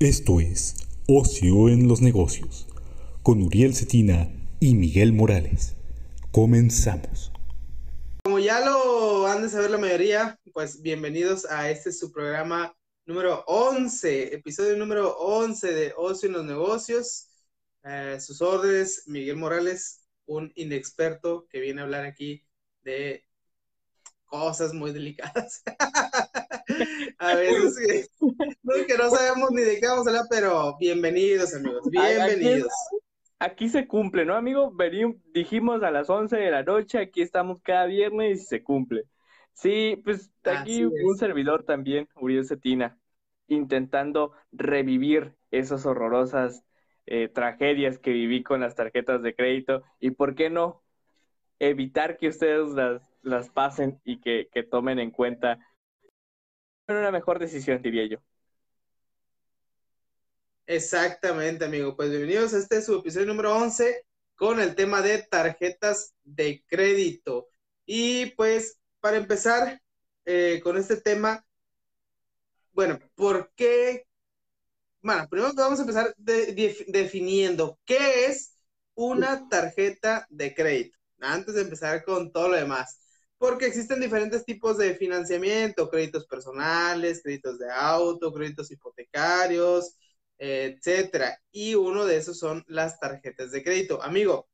Esto es Ocio en los Negocios con Uriel Cetina y Miguel Morales. Comenzamos. Como ya lo han de saber la mayoría, pues bienvenidos a este su programa número 11, episodio número 11 de Ocio en los Negocios. Eh, sus órdenes, Miguel Morales, un inexperto que viene a hablar aquí de cosas muy delicadas. a veces que, no, sabemos ni de qué vamos a hablar, pero bienvenidos, amigos, bienvenidos. Aquí, se cumple, ¿no, amigo? dijimos a las 11 de la noche, aquí estamos cada viernes y se cumple. Sí, pues aquí un servidor también, Uriel Cetina, intentando revivir esas horrorosas eh, tragedias que viví con las tarjetas de crédito y, ¿por qué no? Evitar que ustedes las, las pasen y que, que tomen en cuenta una mejor decisión, diría yo. Exactamente, amigo. Pues bienvenidos a este su episodio número 11 con el tema de tarjetas de crédito. Y pues para empezar eh, con este tema, bueno, ¿por qué? Bueno, primero vamos a empezar definiendo qué es una tarjeta de crédito, antes de empezar con todo lo demás porque existen diferentes tipos de financiamiento, créditos personales, créditos de auto, créditos hipotecarios, etcétera. Y uno de esos son las tarjetas de crédito. Amigo,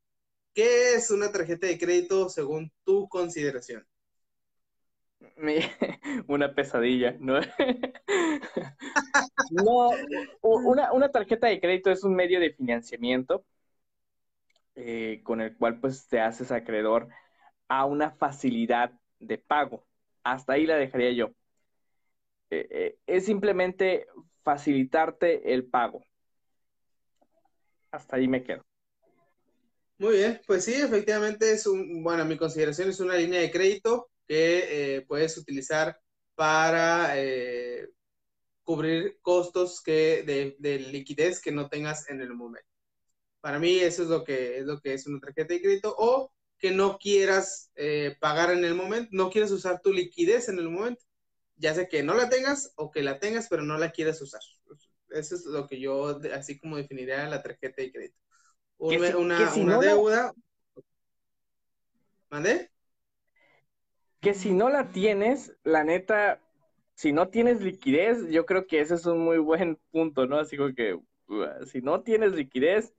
¿qué es una tarjeta de crédito según tu consideración? Una pesadilla, ¿no? no, una, tarjeta de crédito es un medio de financiamiento eh, con el cual pues te haces acreedor a una facilidad de pago. Hasta ahí la dejaría yo. Eh, eh, es simplemente facilitarte el pago. Hasta ahí me quedo. Muy bien, pues sí, efectivamente es un, bueno, mi consideración es una línea de crédito que eh, puedes utilizar para cubrir costos que de, de, liquidez que no tengas en el momento. Para mí eso es lo que es lo que es una tarjeta de crédito o que no quieras eh, pagar en el momento, no quieres usar tu liquidez en el momento, ya sea que no la tengas o que la tengas, pero no la quieres usar. Eso es lo que yo así como definiría la tarjeta de crédito. Una, una, deuda. ¿Mande? Que si no la tienes, la neta, si no tienes liquidez, yo creo que ese es un muy buen punto, ¿no? Así como que si no tienes liquidez,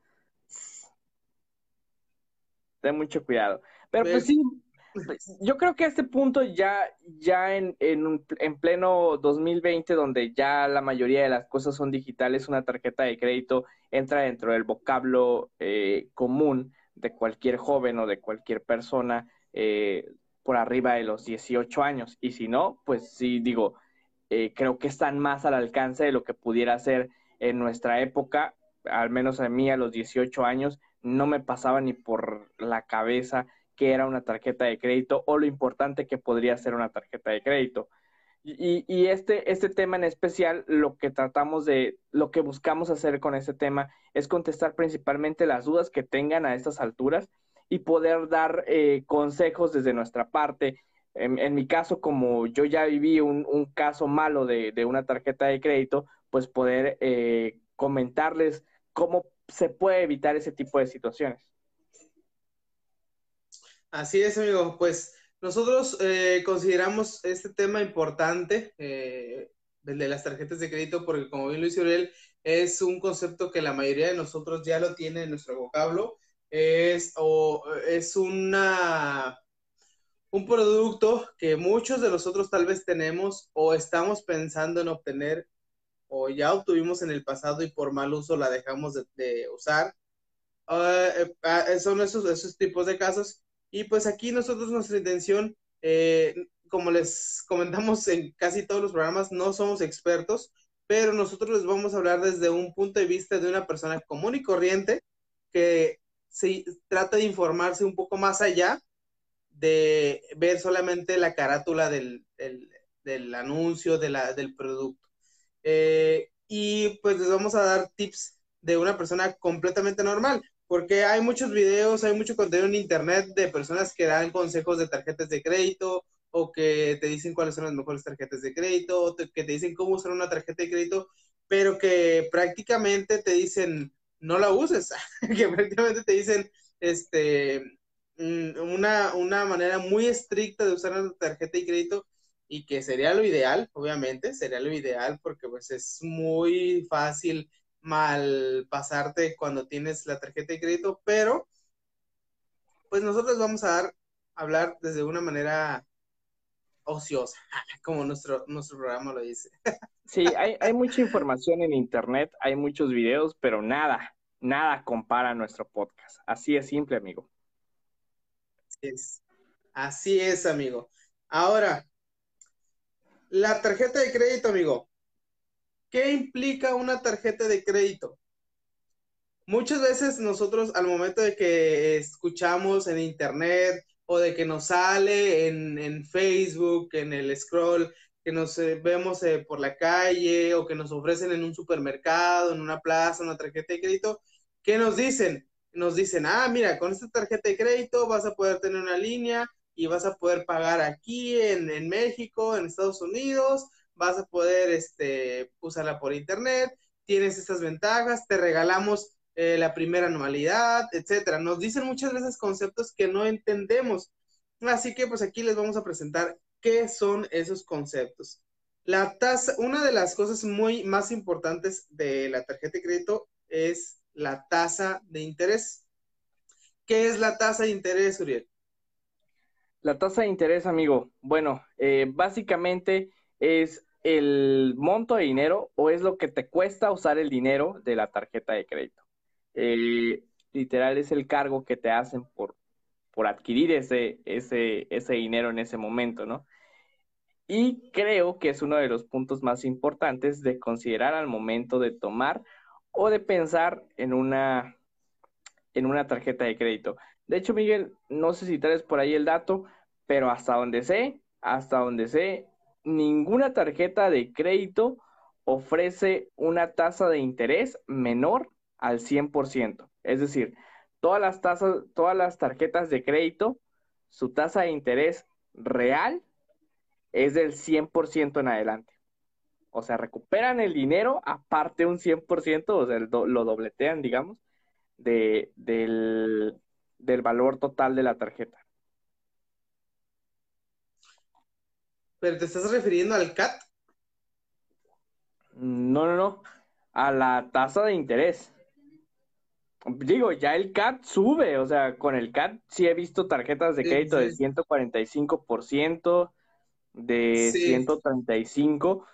ten mucho cuidado. Pero pues sí, pues, yo creo que a este punto ya, ya en, en, en, pleno 2020, donde ya la mayoría de las cosas son digitales, una tarjeta de crédito entra dentro del vocablo eh, común de cualquier joven o de cualquier persona eh, por arriba de los 18 años. Y si no, pues sí, digo, eh, creo que están más al alcance de lo que pudiera ser en nuestra época, al menos a mí a los 18 años, no me pasaba ni por la cabeza que era una tarjeta de crédito o lo importante que podría ser una tarjeta de crédito. Y, este, este tema en especial, lo que tratamos de, lo que buscamos hacer con este tema es contestar principalmente las dudas que tengan a estas alturas y poder dar eh, consejos desde nuestra parte. En, mi caso, como yo ya viví un, un caso malo de, de, una tarjeta de crédito, pues poder eh, comentarles cómo se puede evitar ese tipo de situaciones. Así es, amigo. Pues nosotros eh, consideramos este tema importante, eh, el de las tarjetas de crédito, porque como bien hizo él, es un concepto que la mayoría de nosotros ya lo tiene en nuestro vocablo. Es, o, es una, un producto que muchos de nosotros tal vez tenemos o estamos pensando en obtener o ya obtuvimos en el pasado y por mal uso la dejamos de, usar. Ah, eh, ah, son esos, esos tipos de casos. Y pues aquí nosotros nuestra intención, eh, como les comentamos en casi todos los programas, no somos expertos, pero nosotros les vamos a hablar desde un punto de vista de una persona común y corriente que se trata de informarse un poco más allá de ver solamente la carátula del, del, anuncio de la, del producto. Eh, y pues les vamos a dar tips de una persona completamente normal, porque hay muchos videos, hay mucho contenido en internet de personas que dan consejos de tarjetas de crédito o que te dicen cuáles son las mejores tarjetas de crédito, o que te dicen cómo usar una tarjeta de crédito, pero que prácticamente te dicen, no la uses, que prácticamente te dicen, este, mm, una, una manera muy estricta de usar la tarjeta de crédito y que sería lo ideal, obviamente, sería lo ideal porque pues es muy fácil mal pasarte cuando tienes la tarjeta de crédito, pero pues nosotros vamos a dar, hablar desde una manera ociosa, como nuestro, nuestro programa lo dice. Sí, hay, hay mucha información en internet, hay muchos videos, pero nada, nada compara nuestro podcast. Así es simple, amigo. Así es, así es amigo. Ahora, la tarjeta de crédito, amigo. ¿Qué implica una tarjeta de crédito? Muchas veces nosotros al momento de que escuchamos en internet o de que nos sale en, Facebook, en el scroll, que nos eh, vemos eh, por la calle o que nos ofrecen en un supermercado, en una plaza, una tarjeta de crédito, ¿qué nos dicen? Nos dicen, ah, mira, con esta tarjeta de crédito vas a poder tener una línea y vas a poder pagar aquí en, en México, en Estados Unidos, vas a poder este, usarla por internet, tienes estas ventajas, te regalamos eh, la primera anualidad, etcétera. Nos dicen muchas veces conceptos que no entendemos. Así que pues aquí les vamos a presentar qué son esos conceptos. La tasa, una de las cosas muy más importantes de la tarjeta de crédito es la tasa de interés. ¿Qué es la tasa de interés, Uriel? La tasa de interés, amigo. Bueno, eh, básicamente es el monto de dinero o es lo que te cuesta usar el dinero de la tarjeta de crédito. Eh, literal es el cargo que te hacen por, por adquirir ese, ese, ese dinero en ese momento, ¿no? Y creo que es uno de los puntos más importantes de considerar al momento de tomar o de pensar en una, en una tarjeta de crédito. De hecho, Miguel, no sé si traes por ahí el dato, pero hasta donde sé, hasta donde sé, ninguna tarjeta de crédito ofrece una tasa de interés menor al 100%. Es decir, todas las tasas, todas las tarjetas de crédito, su tasa de interés real es del 100% en adelante. O sea, recuperan el dinero aparte un 100%, o sea, lo dobletean, digamos, de, del, del valor total de la tarjeta. ¿Pero te estás refiriendo al CAT? No, no, no. A la tasa de interés. Digo, ya el CAT sube, o sea, con el CAT sí he visto tarjetas de crédito de 145%, de 135%,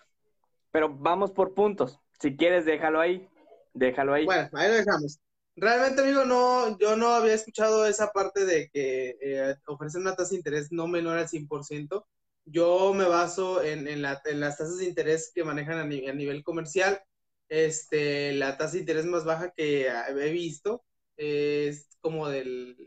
pero vamos por puntos. Si quieres, déjalo ahí, déjalo ahí. Bueno, ahí lo dejamos. Realmente, amigo, no, yo no había escuchado esa parte de que eh, ofrecen una tasa de interés no menor al 100%. Yo me baso en, en, las tasas de interés que manejan a, nivel comercial. Este, la tasa de interés más baja que he visto es como del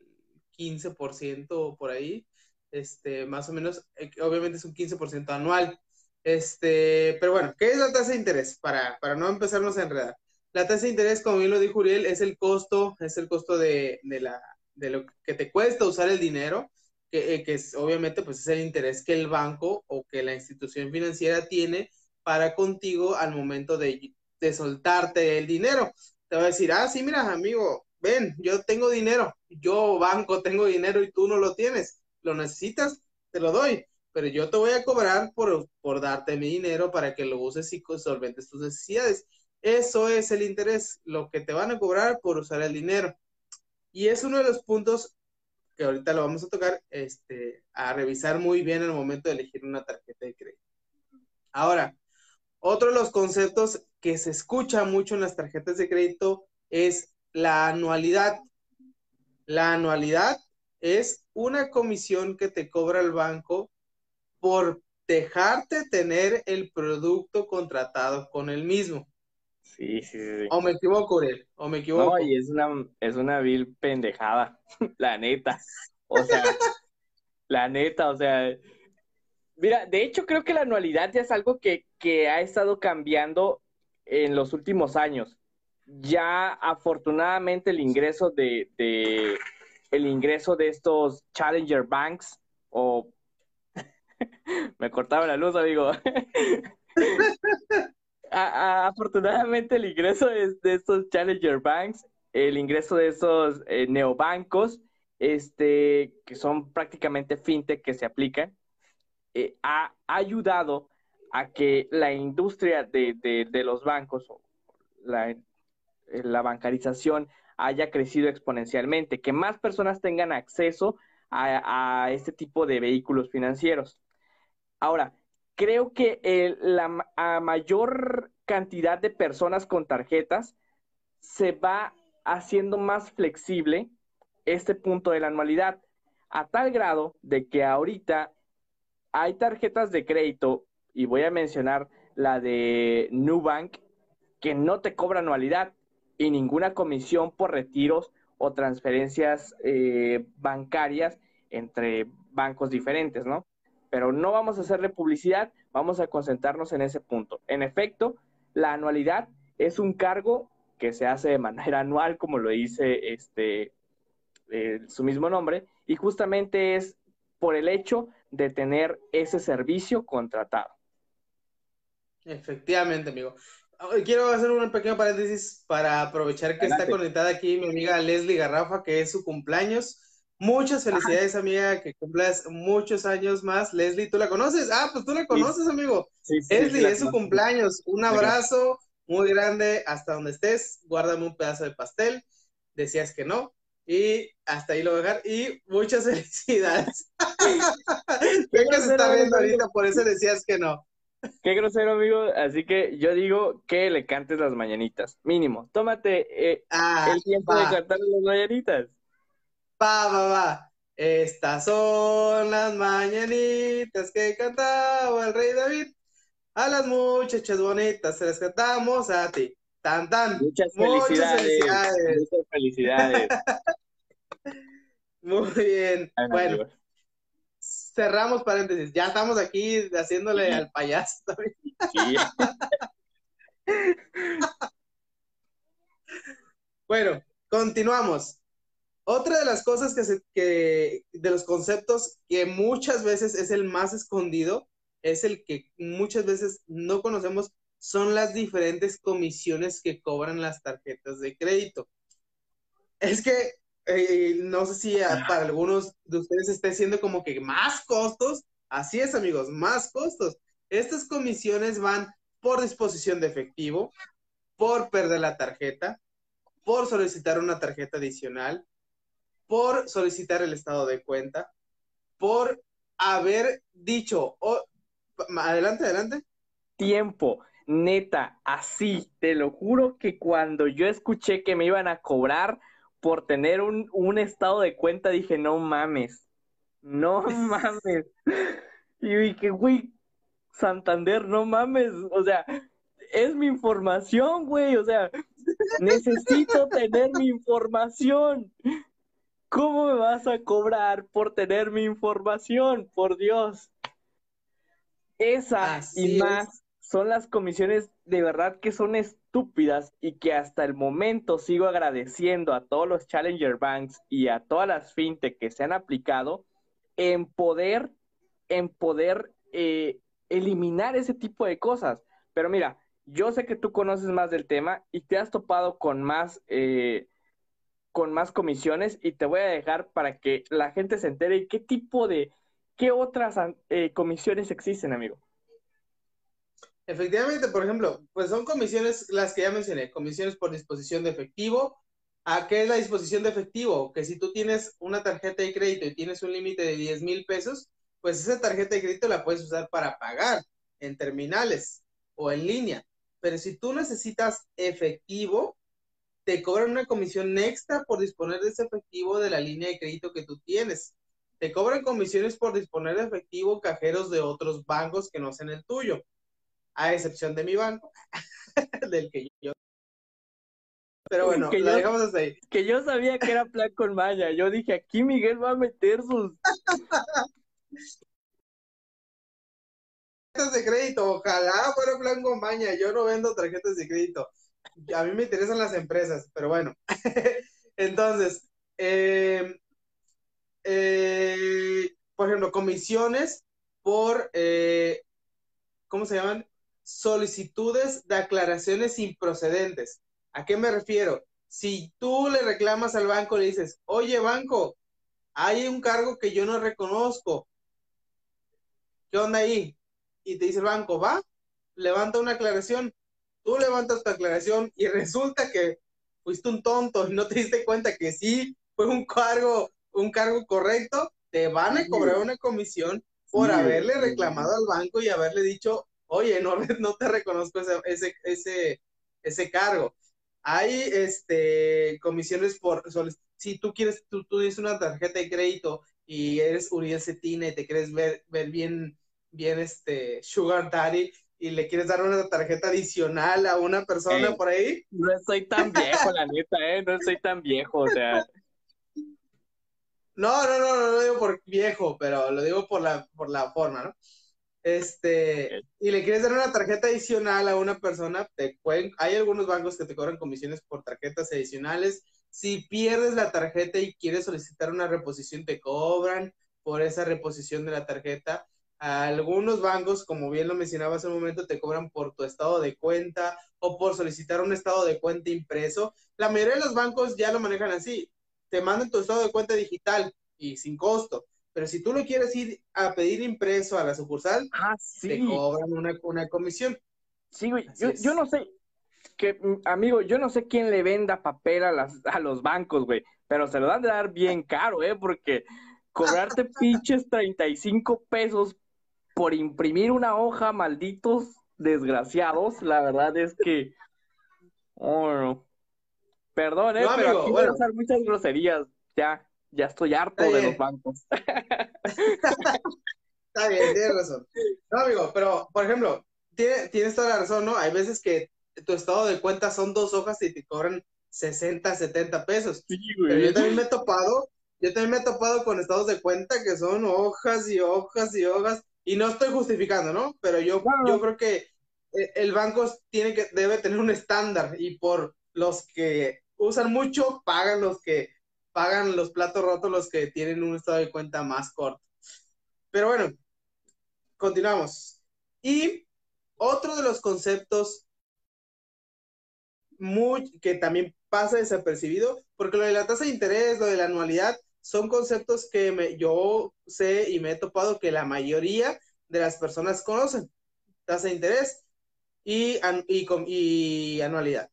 15% por ahí, este, más o menos, eh, obviamente es un 15% anual. Este, pero bueno, ¿qué es la tasa de interés? Para, para no empezarnos a enredar. La tasa de interés, como bien lo dijo Uriel, es el costo, es el costo de, de, la, de lo que te cuesta usar el dinero, que, eh, que obviamente pues es el interés que el banco o que la institución financiera tiene para contigo al momento de, de soltarte el dinero. Te va a decir, ah, sí, mira, amigo, ven, yo tengo dinero, yo banco tengo dinero y tú no lo tienes, lo necesitas, te lo doy, pero yo te voy a cobrar por, por darte mi dinero para que lo uses y solventes tus necesidades. Eso es el interés, lo que te van a cobrar por usar el dinero. Y es uno de los puntos que ahorita lo vamos a tocar, este, a revisar muy bien el momento de elegir una tarjeta de crédito. Ahora, otro de los conceptos que se escucha mucho en las tarjetas de crédito es la anualidad. La anualidad es una comisión que te cobra el banco por dejarte tener el producto contratado con el mismo. Sí, sí, sí. O me equivoco, Uriel, o me equivoco. No, y es una, es una vil pendejada, la neta. O sea, la neta, o sea. Mira, de hecho creo que la anualidad ya es algo que, que ha estado cambiando en los últimos años. Ya afortunadamente el ingreso de, de el ingreso de estos Challenger Banks o me cortaba la luz, amigo. Afortunadamente el ingreso de, estos Challenger Banks, el ingreso de esos eh, neobancos, este, que son prácticamente fintech que se aplican, eh, ha, ayudado a que la industria de, los bancos, la, la bancarización, haya crecido exponencialmente, que más personas tengan acceso a, este tipo de vehículos financieros. Ahora, creo que la mayor cantidad de personas con tarjetas se va haciendo más flexible este punto de la anualidad, a tal grado de que ahorita hay tarjetas de crédito, y voy a mencionar la de Nubank, que no te cobra anualidad y ninguna comisión por retiros o transferencias eh, bancarias entre bancos diferentes, ¿no? Pero no vamos a hacerle publicidad, vamos a concentrarnos en ese punto. En efecto, la anualidad es un cargo que se hace de manera anual, como lo dice este, eh, su mismo nombre, y justamente es por el hecho de tener ese servicio contratado. Efectivamente, amigo quiero hacer un pequeño paréntesis para aprovechar que está conectada aquí mi amiga Leslie Garrafa, que es su cumpleaños. Muchas felicidades, amiga, que cumplas muchos años más. Leslie, ¿tú la conoces? Ah, pues tú la conoces, amigo. Leslie, es su cumpleaños. Un abrazo muy grande hasta donde estés. Guárdame un pedazo de pastel. Decías que no. Y hasta ahí lo voy a dejar. Y muchas felicidades. Creo que se está viendo ahorita, por eso decías que no. Qué grosero, amigo. Así que yo digo que le cantes las mañanitas. Mínimo. Tómate eh, ah, el tiempo de cantar las mañanitas. Va, va, va. Estas son las mañanitas que cantaba el rey David. A las muchachas bonitas se las cantamos a ti. Tan, tan. Muchas felicidades. Muchas felicidades. Muy bien. bueno cerramos paréntesis. Ya estamos aquí haciéndole al payaso también. bueno, continuamos. Otra de las cosas que, se, que, de los conceptos que muchas veces es el más escondido, es el que muchas veces no conocemos, son las diferentes comisiones que cobran las tarjetas de crédito. Es que eh, no sé si para algunos de ustedes esté siendo como que más costos. Así es, amigos, más costos. Estas comisiones van por disposición de efectivo, por perder la tarjeta, por solicitar una tarjeta adicional, por solicitar el estado de cuenta, por haber dicho, oh, adelante, adelante. Tiempo, neta, así, te lo juro que cuando yo escuché que me iban a cobrar, por tener un, un estado de cuenta dije, no mames, no mames. Y dije, güey, Santander, no mames, o sea, es mi información, güey, o sea, necesito tener mi información. ¿Cómo me vas a cobrar por tener mi información? Por Dios. Esa y más son las comisiones de verdad que son estúpidas y que hasta el momento sigo agradeciendo a todos los Challenger Banks y a todas las fintech que se han aplicado en poder, en poder eh, eliminar ese tipo de cosas. Pero mira, yo sé que tú conoces más del tema y te has topado con más, eh, con más comisiones y te voy a dejar para que la gente se entere qué tipo de, qué otras eh, comisiones existen, amigo. Efectivamente, por ejemplo, pues son comisiones las que ya mencioné, comisiones por disposición de efectivo. ¿A qué es la disposición de efectivo? Que si tú tienes una tarjeta de crédito y tienes un límite de 10 mil pesos, pues esa tarjeta de crédito la puedes usar para pagar en terminales o en línea. Pero si tú necesitas efectivo, te cobran una comisión extra por disponer de ese efectivo de la línea de crédito que tú tienes. Te cobran comisiones por disponer de efectivo cajeros de otros bancos que no sean el tuyo a excepción de mi banco, del que yo. Pero bueno, que dejamos hasta ahí. Que yo sabía que era plan con Maya. Yo dije, aquí Miguel va a meter sus. tarjetas de crédito, ojalá fuera plan con Maya. Yo no vendo tarjetas de crédito. A mí me interesan las empresas, pero bueno. Entonces, eh, eh, por ejemplo, comisiones por, eh, ¿cómo se llaman? solicitudes de aclaraciones improcedentes. ¿A qué me refiero? Si tú le reclamas al banco, le dices, oye banco, hay un cargo que yo no reconozco. ¿Qué onda ahí? Y te dice el banco, va, levanta una aclaración. Tú levantas tu aclaración y resulta que fuiste un tonto y no te diste cuenta que sí fue un cargo, un cargo correcto, te van a cobrar una comisión por haberle reclamado al banco y haberle dicho, oye, no, no te reconozco ese, ese, ese, cargo. Hay este, comisiones por, si tú quieres, tú, tú dices una tarjeta de crédito y eres Uriel Cetina y te quieres ver, ver bien, bien este Sugar Daddy y le quieres dar una tarjeta adicional a una persona por ahí. No estoy tan viejo, la neta, ¿eh? No estoy tan viejo, o sea. No, no, no, no lo digo por viejo, pero lo digo por la, por la forma, ¿no? Este, y le quieres dar una tarjeta adicional a una persona, te hay algunos bancos que te cobran comisiones por tarjetas adicionales. Si pierdes la tarjeta y quieres solicitar una reposición, te cobran por esa reposición de la tarjeta. Algunos bancos, como bien lo mencionaba hace un momento, te cobran por tu estado de cuenta o por solicitar un estado de cuenta impreso. La mayoría de los bancos ya lo manejan así. Te mandan tu estado de cuenta digital y sin costo. Pero si tú lo quieres ir a pedir impreso a la sucursal, ah, te cobran una, una comisión. Sí, güey. Yo, yo, no sé, que, mm, amigo, yo no sé quién le venda papel a, las, a los bancos, güey, pero se lo dan de dar bien caro, ¿eh? Porque cobrarte pinches 35 pesos por imprimir una hoja, malditos desgraciados, la verdad es que. Oh, Perdón, eh, pero aquí voy a usar muchas groserías. Ya, ya estoy harto de los bancos. Está bien, tienes razón. No, amigo, pero, por ejemplo, tienes toda la razón, ¿no? Hay veces que tu estado de cuenta son dos hojas y te cobran 60, 70 pesos. pero yo también me he topado, yo también me he topado con estados de cuenta que son hojas y hojas y hojas y no estoy justificando, ¿no? Pero yo, yo creo que eh, el banco tiene que, debe tener un estándar y por los que usan mucho, pagan los que pagan los platos rotos los que tienen un estado de cuenta más corto. Pero bueno, continuamos. Y otro de los conceptos muy, que también pasa desapercibido, porque lo de la tasa de interés, lo de la anualidad, son conceptos que me, yo sé y me he topado que la mayoría de las personas conocen. Tasa de interés y, y, y anualidad.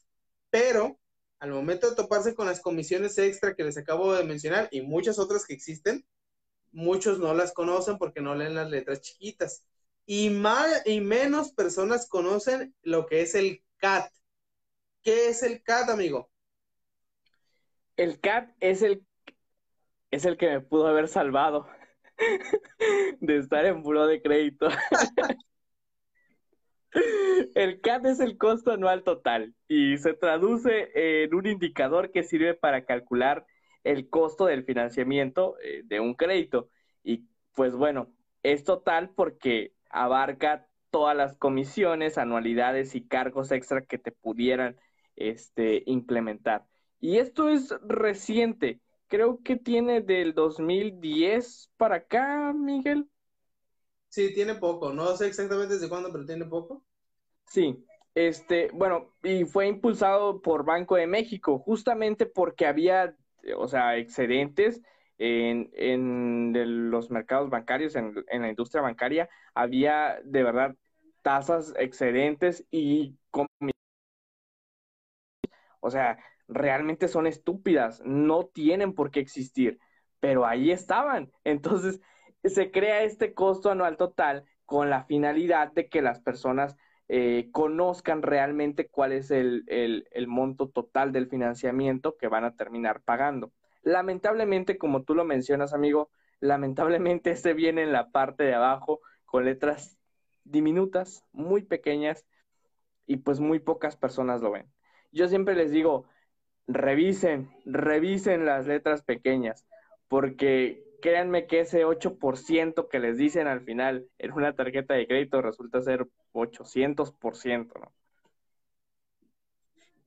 Pero al momento de toparse con las comisiones extra que les acabo de mencionar y muchas otras que existen, muchos no las conocen porque no leen las letras chiquitas. Y, más, y menos personas conocen lo que es el CAT. ¿Qué es el CAT, amigo? El CAT es el es el que me pudo haber salvado de estar en buró de crédito. el CAT es el costo anual total y se traduce en un indicador que sirve para calcular el costo del financiamiento eh, de un crédito. Y pues bueno, es total porque abarca todas las comisiones, anualidades y cargos extra que te pudieran este, implementar. Y esto es reciente creo que tiene del 2010 para acá, Miguel. Sí, tiene poco. No sé exactamente desde cuándo, pero tiene poco. Sí, este, bueno, y fue impulsado por Banco de México, justamente porque había, o sea, excedentes en, en los mercados bancarios, en, en, la industria bancaria, había de verdad tasas excedentes y o sea, realmente son estúpidas, no tienen por qué existir, pero ahí estaban. Entonces, se crea este costo anual total con la finalidad de que las personas eh, conozcan realmente cuál es el, el, monto total del financiamiento que van a terminar pagando. Lamentablemente, como tú lo mencionas, amigo, lamentablemente este viene en la parte de abajo con letras diminutas, muy pequeñas, y pues muy pocas personas lo ven. Yo siempre les digo, revisen, revisen las letras pequeñas, porque créanme que ese 8% que les dicen al final en una tarjeta de crédito resulta ser 800%, ¿no?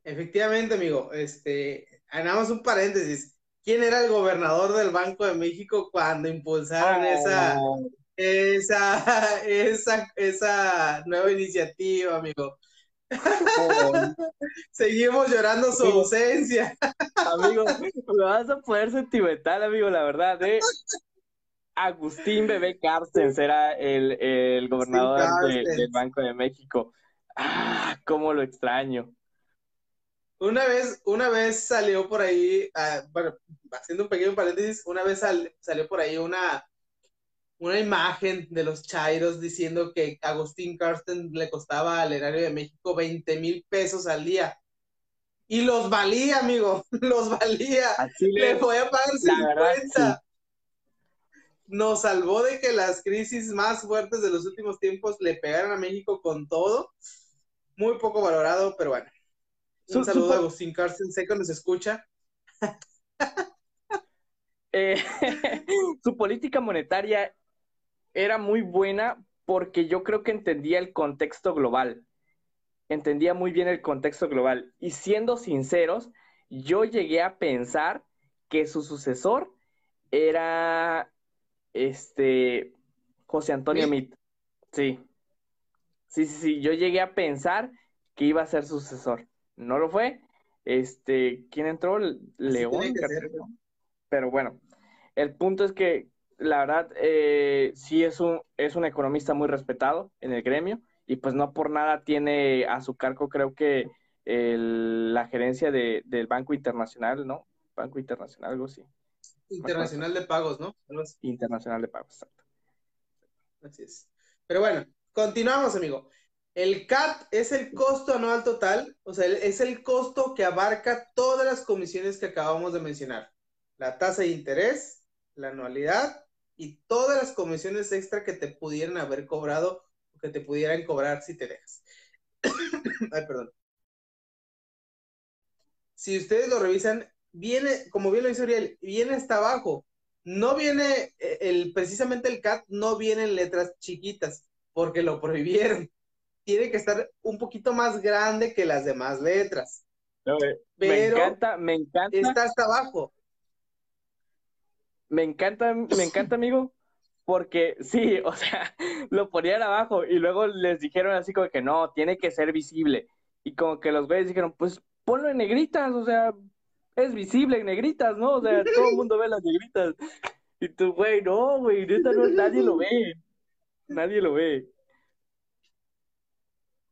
Efectivamente, amigo. Este, hagamos un paréntesis. ¿Quién era el gobernador del Banco de México cuando impulsaron esa, esa, esa, esa nueva iniciativa, amigo. Seguimos llorando su ausencia. Amigo, me vas a poder sentimental, amigo, la verdad, ¿eh? Agustín Bebé Carstens era el, el gobernador del Banco de México. Ah, cómo lo extraño. Una vez, una vez salió por ahí, ah, bueno, haciendo un pequeño paréntesis, una vez salió por ahí una, una imagen de los Chairos diciendo que Agustín Carsten le costaba al erario de México 20 mil pesos al día. Y los valía, amigo, los valía. le fue a pagar 50. Nos salvó de que las crisis más fuertes de los últimos tiempos le pegaran a México con todo. Muy poco valorado, pero bueno. Un saludo a Agustín Carsten, sé que nos escucha. Eh, su política monetaria era muy buena porque yo creo que entendía el contexto global. Entendía muy bien el contexto global. Y siendo sinceros, yo llegué a pensar que su sucesor era este José Antonio Mit. Sí. Sí, sí, sí. Yo llegué a pensar que iba a ser sucesor. No lo fue. Este, ¿quién entró? León. Pero bueno, el punto es que la verdad, eh, sí es un, es un economista muy respetado en el gremio y pues no por nada tiene a su cargo, creo que la gerencia de, del Banco Internacional, ¿no? Banco Internacional, algo así. Internacional de Pagos, ¿no? Internacional de Pagos, exacto. Así es. Pero bueno, continuamos, amigo. El CAT es el costo anual total, o sea, es el costo que abarca todas las comisiones que acabamos de mencionar. La tasa de interés, la anualidad y todas las comisiones extra que te pudieran haber cobrado o que te pudieran cobrar si te dejas. Ay, perdón. Si ustedes lo revisan, viene, como bien lo dice Uriel, viene hasta abajo. No viene, eh, el, precisamente el CAT no viene en letras chiquitas, porque lo prohibieron. Tiene que estar un poquito más grande que las demás letras. Eh, me encanta, me encanta. Está hasta abajo. Me encanta, me encanta, amigo, porque sí, o sea, lo ponían abajo y luego les dijeron así como que no, tiene que ser visible. Y como que los güeyes dijeron, pues ponlo en negritas, o sea, es visible en negritas, ¿no? O sea, todo el mundo ve las negritas. Y tú, güey, no, güey, neta no, nadie lo ve. Nadie lo ve.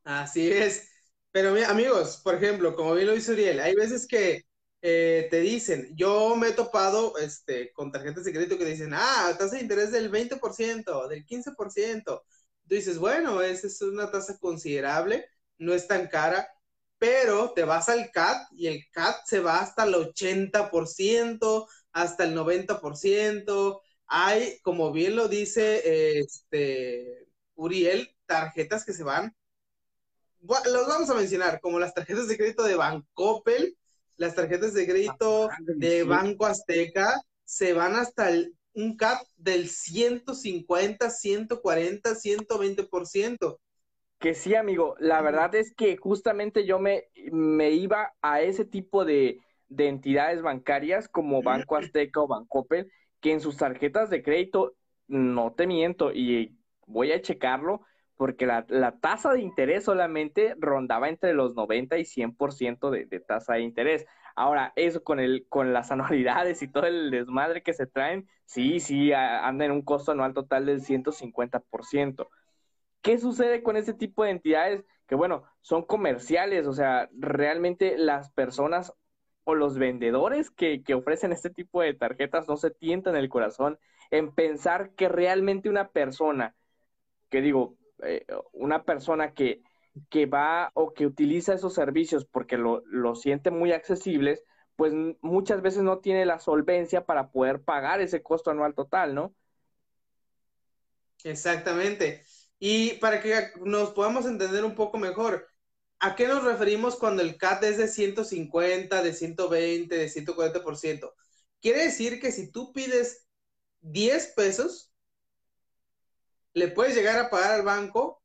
Así es. Pero amigos, por ejemplo, como bien lo hizo Uriel, hay veces que eh, te dicen, yo me he topado este, con tarjetas de crédito que dicen, ah, tasa de interés del 20%, del 15%. Tú dices, bueno, esa es una tasa considerable, no es tan cara, pero te vas al CAT y el CAT se va hasta el 80%, hasta el 90%. Hay, como bien lo dice este, Uriel, tarjetas que se van, los vamos a mencionar, como las tarjetas de crédito de Bancoppel, las tarjetas de crédito ah, de Banco Azteca se van hasta un cap del 150, 140, 120%. Que sí, amigo, la verdad es que justamente yo me, me iba a ese tipo de, de entidades bancarias como Banco Azteca o Bancoppel, que en sus tarjetas de crédito, no te miento, y voy a checarlo, porque la, tasa de interés solamente rondaba entre los 90 y 100% de, de tasa de interés. Ahora, eso con, el, con las anualidades y todo el desmadre que se traen, sí, sí, anda en un costo anual total del 150%. ¿Qué sucede con ese tipo de entidades? Que bueno, son comerciales, o sea, realmente las personas o los vendedores que, que ofrecen este tipo de tarjetas no se tientan el corazón en pensar que realmente una persona, que digo, eh, una persona que, que va o que utiliza esos servicios porque lo, lo siente muy accesibles, pues muchas veces no tiene la solvencia para poder pagar ese costo anual total, ¿no? Exactamente. Y para que nos podamos entender un poco mejor, ¿a qué nos referimos cuando el CAT es de 150, de 120, de 140%? Quiere decir que si tú pides 10 pesos, le puedes llegar a pagar al banco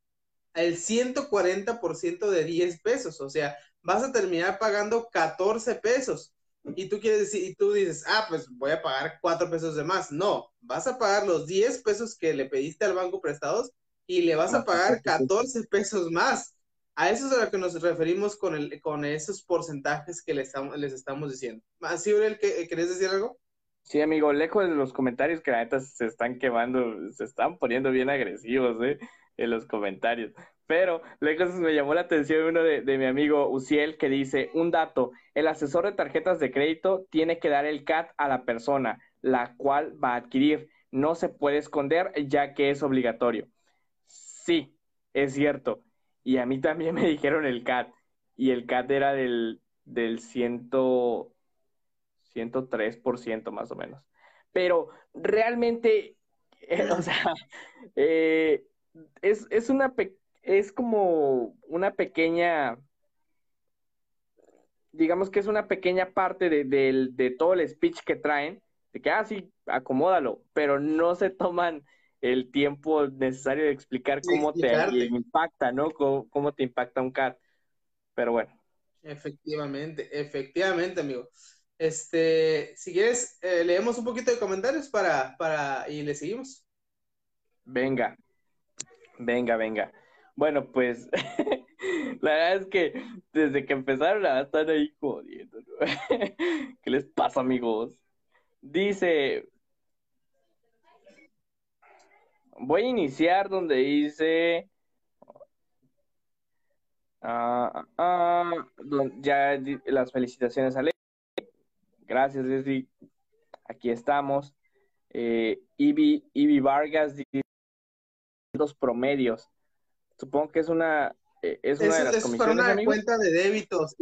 el 140% de 10 pesos, o sea, vas a terminar pagando 14 pesos. y tú quieres decir, y tú dices, ah, pues voy a pagar cuatro pesos de más. No, vas a pagar los 10 pesos que le pediste al banco prestados y le vas a pagar 14 pesos más. A eso es a lo que nos referimos con, el, con esos porcentajes que les estamos, les estamos diciendo. ¿Así, Uriel, querés decir algo? Sí, amigo, lejos de los comentarios que la neta se están quemando, se están poniendo bien agresivos, ¿eh? En los comentarios. Pero lejos me llamó la atención uno de, mi amigo Uciel que dice, un dato, el asesor de tarjetas de crédito tiene que dar el CAT a la persona, la cual va a adquirir. No se puede esconder ya que es obligatorio. Sí, es cierto. Y a mí también me dijeron el CAT. Y el CAT era del, del ciento, 103% más o menos. Pero realmente, eh, o sea, eh, es, es, una es como una pequeña, digamos que es una pequeña parte de, de, todo el speech que traen, de que, ah, sí, acomódalo, pero no se toman el tiempo necesario de explicar cómo te impacta, ¿no? Cómo, cómo, te impacta un CAT. Pero bueno. Efectivamente, efectivamente, amigo. Este, si quieres, eh, leemos un poquito de comentarios para, para, y le seguimos. Venga, venga, venga. Bueno, pues, la verdad es que desde que empezaron a estar ahí jodiendo, ¿Qué les pasa, amigos? Dice, voy a iniciar donde dice, ah, ah, ah ya las felicitaciones a Gracias, Leslie. Aquí estamos. Eh, Ivy, Vargas los promedios. Supongo que es una, eh, es una de las es para una cuenta de débitos.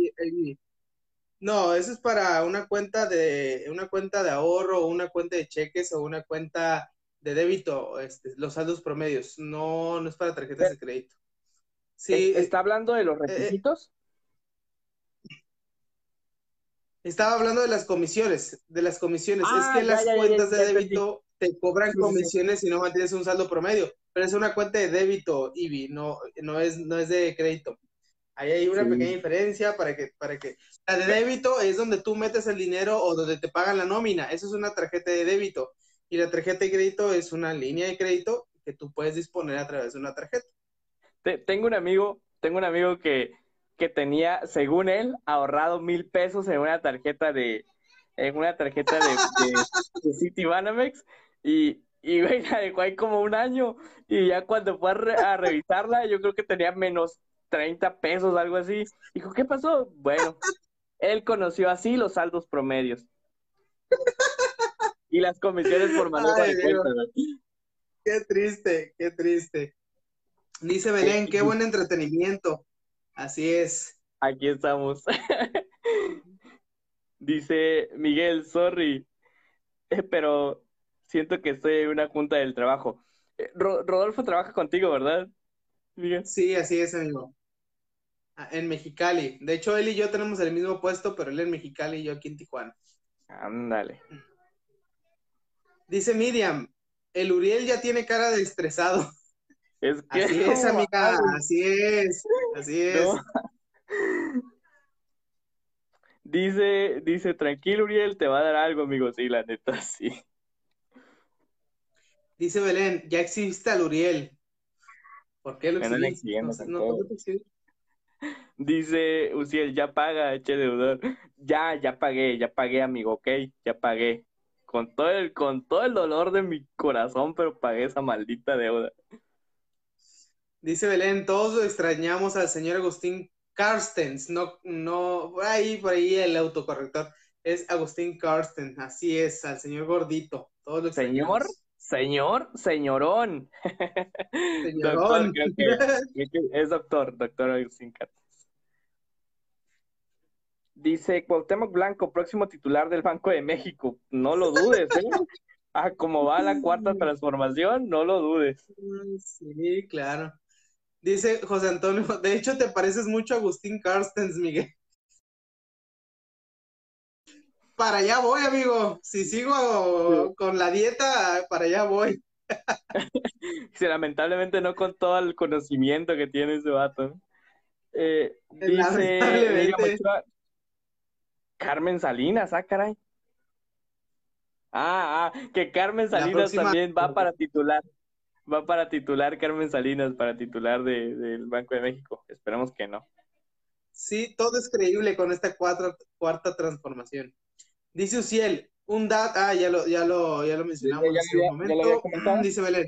No, eso es para una cuenta de una cuenta de ahorro, una cuenta de cheques o una cuenta de débito, este, los saldos promedios. No, no es para tarjetas de crédito. Sí, ¿Está hablando de los eh, requisitos? Estaba hablando de las comisiones, de las comisiones. es ah, que las cuentas de débito te cobran comisiones si no mantienes un saldo promedio, pero es una cuenta de débito, IBI, no, no, es, no es de crédito. Ahí hay una pequeña diferencia para que, para que. La de débito es donde tú metes el dinero o donde te pagan la nómina. Eso es una tarjeta de débito. Y la tarjeta de crédito es una línea de crédito que tú puedes disponer a través de una tarjeta. tengo un amigo, tengo un amigo que que tenía, según él, ahorrado mil pesos en una tarjeta de, en una tarjeta de, de, City Banamex y, y la dejó ahí como un año y ya cuando fue a, revisarla yo creo que tenía menos 30 pesos, algo así. Dijo, ¿qué pasó? Bueno, él conoció así los saldos promedios. Y las comisiones por manejo de cuentas. Qué triste, qué triste. Dice Belén, qué buen entretenimiento. Así es. Aquí estamos. Dice Miguel, sorry, pero siento que estoy en una junta del trabajo. Eh, Rodolfo trabaja contigo, ¿verdad? Miguel? Sí, así es, amigo. Ah, en Mexicali. De hecho, él y yo tenemos el mismo puesto, pero él en Mexicali y yo aquí en Tijuana. Ándale. Dice Miriam, el Uriel ya tiene cara de estresado. Es que, así es, amiga, así es, así es. Dice, dice, tranquilo, Uriel, te va a dar algo, amigo. Sí, la neta, sí. Dice Belén, ya existe al Uriel. ¿Por qué lo existe? Dice Uciel, ya paga, eche deudor. Ya, ya pagué, ya pagué, amigo, ok, ya pagué. Con todo el, con todo el dolor de mi corazón, pero pagué esa maldita deuda. Dice Belén, todos extrañamos al señor Agustín Carstens, no, no, por ahí, por ahí el autocorrector, es Agustín Carstens, así es, al señor gordito, todos lo Señor, señor, señorón. Señorón. es doctor, doctor Agustín Carstens. Dice Cuauhtémoc Blanco, próximo titular del Banco de México. No lo dudes, ¿eh? Ah, como va la cuarta transformación, no lo dudes. Sí, claro. Dice José Antonio, de hecho te pareces mucho a Agustín Carstens, Miguel. Para allá voy, amigo. Si sigo con la dieta, para allá voy. sí, lamentablemente no con todo el conocimiento que tiene ese vato. Eh, dice Carmen Salinas, ah, caray. Ah, ah, que Carmen Salinas también va para titular. Va para titular Carmen Salinas, para titular del Banco de México. Esperemos que no. Sí, todo es creíble con esta cuarta transformación. Dice Uciel, un dato, ah, ya lo, ya lo, ya lo mencionamos en un momento. dice Belén.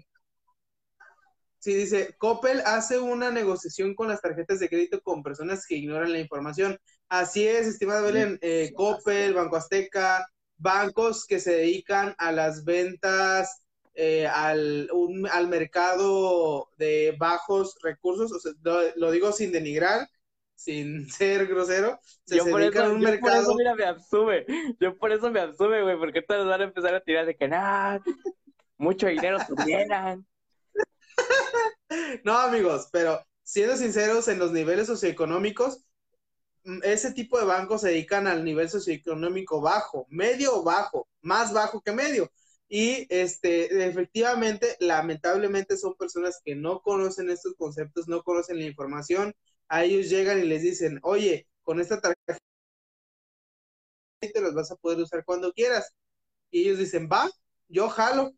Sí, dice, Coppel hace una negociación con las tarjetas de crédito con personas que ignoran la información. Así es, estimada Belén, eh, Coppel, Banco Azteca, bancos que se dedican a las ventas eh, al, al mercado de bajos recursos, o sea, lo, digo sin denigrar, sin ser grosero. yo, por eso, un mercado... por eso, mira, me absume. Yo por eso me absume, güey, porque todos van a empezar a tirar de que nada, mucho dinero tuvieran. no, amigos, pero siendo sinceros, en los niveles socioeconómicos, mm, ese tipo de bancos se dedican al nivel socioeconómico bajo, medio o bajo, más bajo que medio. Y este, efectivamente, lamentablemente son personas que no conocen estos conceptos, no conocen la información. A ellos llegan y les dicen, oye, con esta tarjeta te los vas a poder usar cuando quieras. Y ellos dicen, va, yo jalo.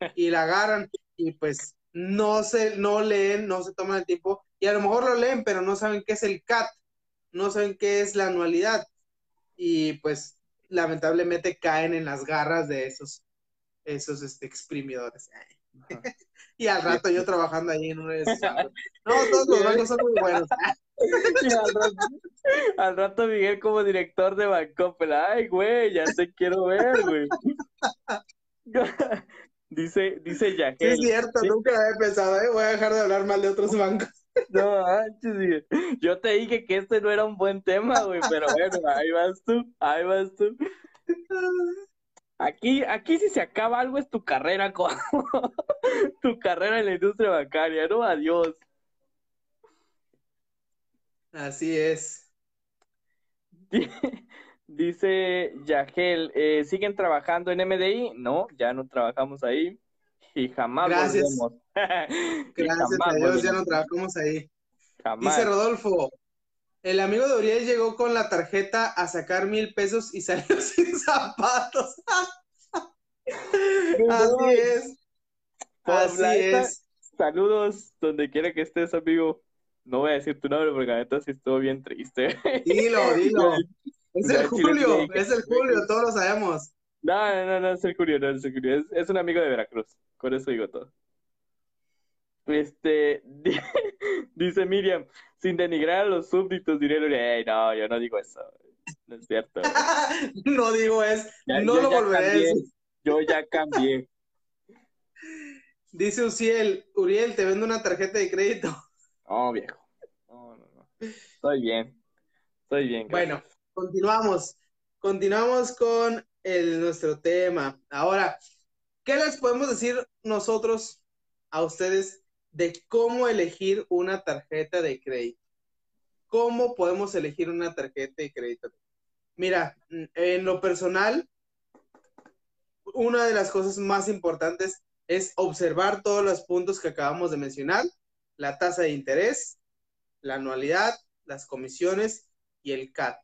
Y la agarran. Y pues no se, no leen, no se toman el tiempo. Y a lo mejor lo leen, pero no saben qué es el CAT. No saben qué es la anualidad. Y pues lamentablemente caen en las garras de esos esos este, exprimidores. y al rato yo trabajando ahí en uno de esos. No, todos los bancos son muy buenos. al, rato, Miguel como director de Bancopel. Ay, güey, ya te quiero ver, güey. dice, dice Yaquel. Sí, es cierto, nunca había pensado, ¿eh? voy a dejar de hablar mal de otros bancos. No manches, yo te dije que este no era un buen tema, güey, pero bueno, ahí vas tú, ahí vas tú. Aquí, aquí si se acaba algo es tu carrera, tu carrera en la industria bancaria, ¿no? Adiós. Así es. Dice Yagel, eh, ¿siguen trabajando en MDI? No, ya no trabajamos ahí y jamás Gracias. Gracias a Dios, ya no trabajamos ahí. Dice Rodolfo, el amigo de Uriel llegó con la tarjeta a sacar mil pesos y salió sin zapatos. Así es. Así es. Saludos donde quiera que estés, amigo. No voy a decir tu nombre porque ahorita sí estuvo bien triste. Dilo, dilo. Es el Julio, es el Julio, todos lo sabemos. No, no, no, es el Julio, no es el Julio. Es, es un amigo de Veracruz. Con eso digo todo. Este, dice Miriam, sin denigrar a los súbditos, diré, hey, no, yo no digo eso. No es cierto. no digo eso. no lo volveré a decir. Yo ya cambié. Dice Uciel, Uriel, te vendo una tarjeta de crédito. No, viejo. No, no, no. Estoy bien. Estoy bien. Bueno, continuamos. Continuamos con el, nuestro tema. Ahora, ¿qué les podemos decir nosotros a ustedes de cómo elegir una tarjeta de crédito? ¿Cómo podemos elegir una tarjeta de crédito? Mira, en lo personal, una de las cosas más importantes es observar todos los puntos que acabamos de mencionar, la tasa de interés, la anualidad, las comisiones y el CAT.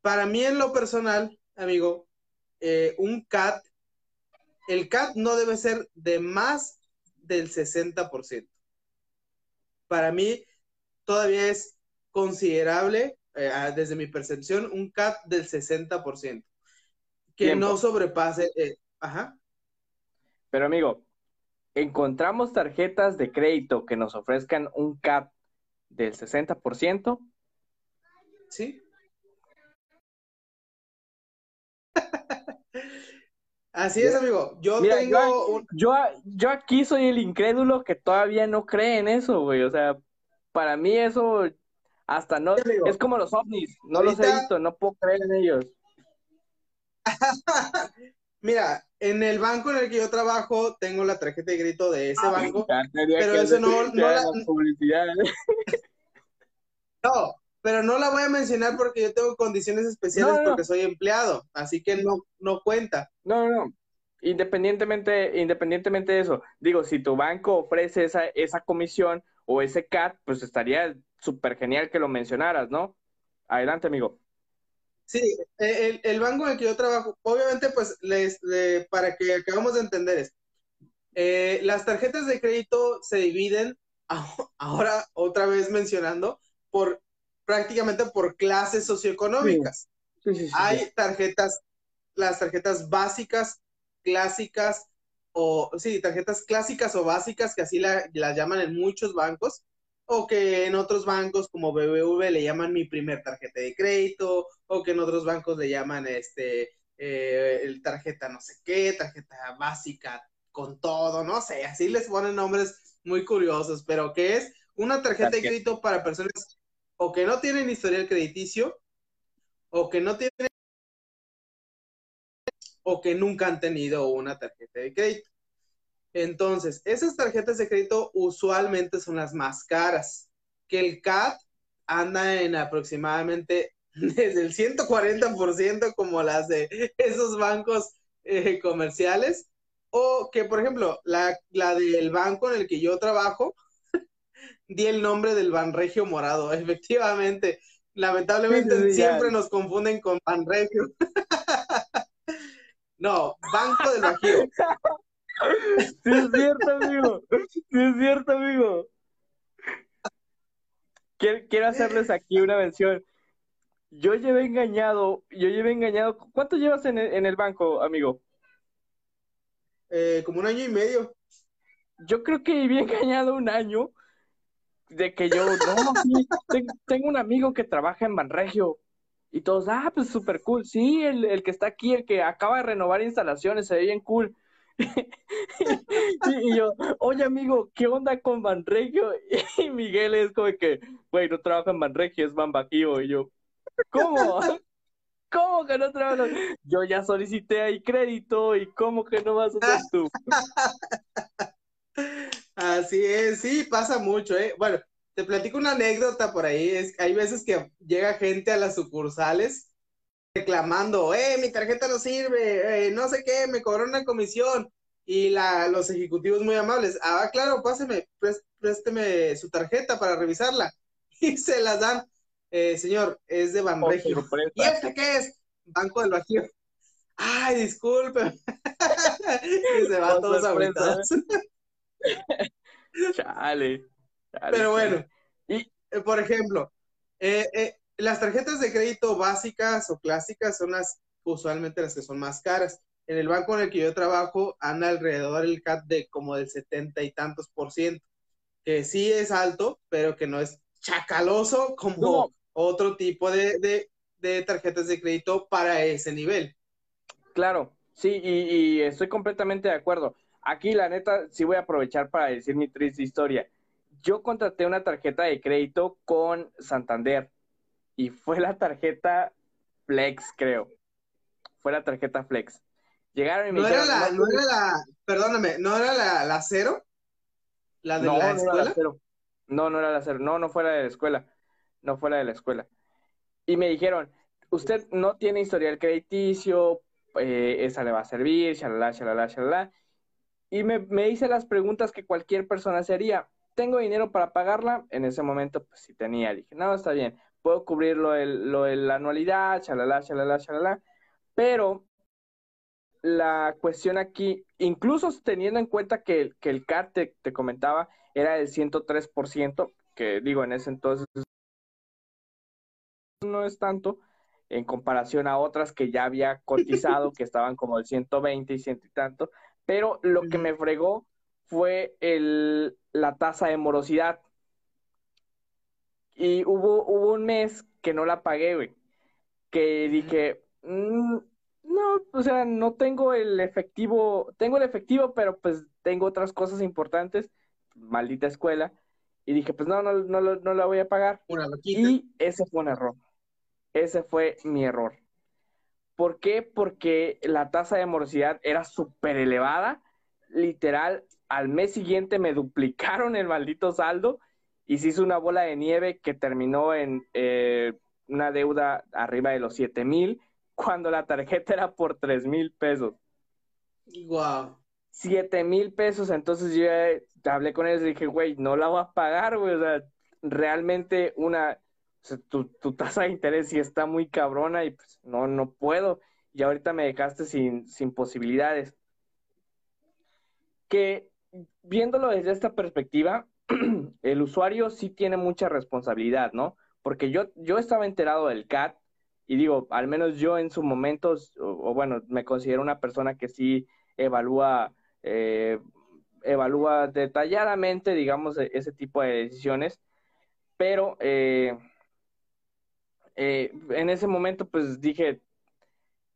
Para mí en lo personal, amigo, eh, un CAT, el CAT no debe ser de más del 60%. Para mí todavía es considerable, eh, desde mi percepción, un CAT del 60% que no sobrepase. Eh, ajá. Pero amigo, encontramos tarjetas de crédito que nos ofrezcan un CAP del 60%. Sí. Así es, amigo. Yo tengo yo, yo, aquí soy el incrédulo que todavía no cree en eso, güey. O sea, para mí eso hasta no... es como los ovnis. No los he visto, no puedo creer en ellos. Mira, en el banco en el que yo trabajo tengo la tarjeta de crédito de ese banco, pero eso no, no la... no, pero no la voy a mencionar porque yo tengo condiciones especiales porque soy empleado, así que no, no cuenta. No, no, independientemente, independientemente de eso, digo, si tu banco ofrece esa, esa comisión o ese CAT, pues estaría súper genial que lo mencionaras, ¿no? Adelante, amigo. Sí, el, el, banco en el que yo trabajo, obviamente, pues, les, para que acabamos de entender esto, eh, las tarjetas de crédito se dividen, ahora otra vez mencionando, por prácticamente por clases socioeconómicas. Hay tarjetas, las tarjetas básicas, clásicas, o sí, tarjetas clásicas o básicas, que así las llaman en muchos bancos, o que en otros bancos como BBV le llaman mi primer tarjeta de crédito, o que en otros bancos le llaman este eh, el tarjeta no sé qué, tarjeta básica con todo, no sé, así les ponen nombres muy curiosos, pero que es una tarjeta de crédito para personas o que no tienen historial crediticio, o que no tienen o que nunca han tenido una tarjeta de crédito. Entonces, esas tarjetas de crédito usualmente son las más caras, que el CAT anda en aproximadamente desde el 140% como las de esos bancos eh, comerciales, o que, por ejemplo, la, la, del banco en el que yo trabajo, di el nombre del Banregio Morado, efectivamente. Lamentablemente siempre nos confunden con Banregio. no, Banco del Bajío. Sí es cierto, amigo. Sí es cierto, amigo. Quiero, hacerles aquí una mención. Yo llevé engañado, yo llevé engañado. ¿Cuánto llevas en el, banco, amigo? Eh, como un año y medio. Yo creo que llevé engañado un año de que yo, no, tengo un amigo que trabaja en Banregio. Y todos, ah, pues súper cool. Sí, el, el, que está aquí, el que acaba de renovar instalaciones, se ve bien cool. y, yo, oye amigo, ¿qué onda con Banregio? Y Miguel es como que, güey, no trabaja en Banregio, es Banbajío. Y yo, ¿cómo? ¿Cómo que no trabaja? Yo ya solicité ahí crédito y ¿cómo que no vas a hacer tú? Así es, sí, pasa mucho, ¿eh? Bueno, te platico una anécdota por ahí. Es, hay veces que llega gente a las sucursales reclamando, eh, mi tarjeta no sirve, eh, no sé qué, me cobró una comisión. Y la, los ejecutivos muy amables, ah, claro, páseme, présteme su tarjeta para revisarla. Y se las dan, eh, señor, es de Banregio. ¿Y este qué es? Banco del Bajío. Ay, disculpe. y se van todos aguantados. chale, Pero bueno, y eh, por ejemplo, eh, eh, las tarjetas de crédito básicas o clásicas son las usualmente las que son más caras. En el banco en el que yo trabajo anda alrededor el CAT de como del setenta y tantos por ciento, que sí es alto, pero que no es chacaloso como otro tipo de, tarjetas de crédito para ese nivel. Claro, sí, y, y, estoy completamente de acuerdo. Aquí, la neta, sí voy a aprovechar para decir mi triste historia. Yo contraté una tarjeta de crédito con Santander y fue la tarjeta Flex, creo. Fue la tarjeta Flex. Llegaron y me ¿No dijeron, Era la, no, era la, perdóname, ¿no era la, la cero? ¿La de la escuela? No, no era la cero. No, no fue la de la escuela. No fue la de la escuela. Y me dijeron, usted no tiene historial crediticio, eh, esa le va a servir, shalala, shalala, shalala. Y me, me hice las preguntas que cualquier persona se haría. ¿Tengo dinero para pagarla? En ese momento, pues sí tenía. Dije, no, está bien puedo cubrir lo de, la anualidad, chalala, chalala, chalala, pero la cuestión aquí, incluso teniendo en cuenta que, que el CAR te, comentaba era del 103%, que digo, en ese entonces no es tanto en comparación a otras que ya había cotizado, que estaban como el 120 y ciento y tanto, pero lo que me fregó fue el, la tasa de morosidad. Y hubo, hubo un mes que no la pagué, güey. Que dije, mm, no, o sea, no tengo el efectivo, tengo el efectivo, pero pues tengo otras cosas importantes, maldita escuela. Y dije, pues no, no, no, no la voy a pagar. y ese fue un error. Ese fue mi error. ¿Por qué? Porque la tasa de morosidad era súper elevada. Literal, al mes siguiente me duplicaron el maldito saldo y se hizo una bola de nieve que terminó en eh, una deuda arriba de los 7 mil, cuando la tarjeta era por 3 mil pesos. Wow. 7 mil pesos, entonces yo hablé con ellos y dije, güey, no la voy a pagar, güey, o sea, realmente una, tu, tu, tasa de interés sí está muy cabrona y pues no, no puedo. Y ahorita me dejaste sin, sin posibilidades. Que viéndolo desde esta perspectiva, el usuario sí tiene mucha responsabilidad, ¿no? Porque yo, yo estaba enterado del CAT y digo, al menos yo en su momento, o, bueno, me considero una persona que sí evalúa, eh, evalúa detalladamente, digamos, e, ese tipo de decisiones, pero eh, eh, en ese momento pues dije,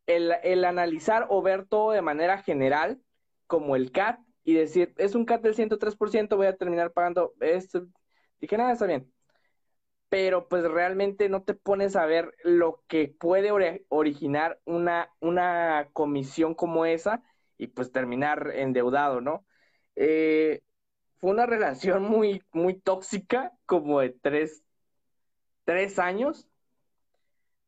el, el analizar o ver todo de manera general, como el CAT, y decir, es un CAT del 103%, voy a terminar pagando esto. Dije, nada, está bien. Pero pues realmente no te pones a ver lo que puede originar una, una comisión como esa y pues terminar endeudado, ¿no? Eh, fue una relación muy, muy tóxica, como de tres, tres años.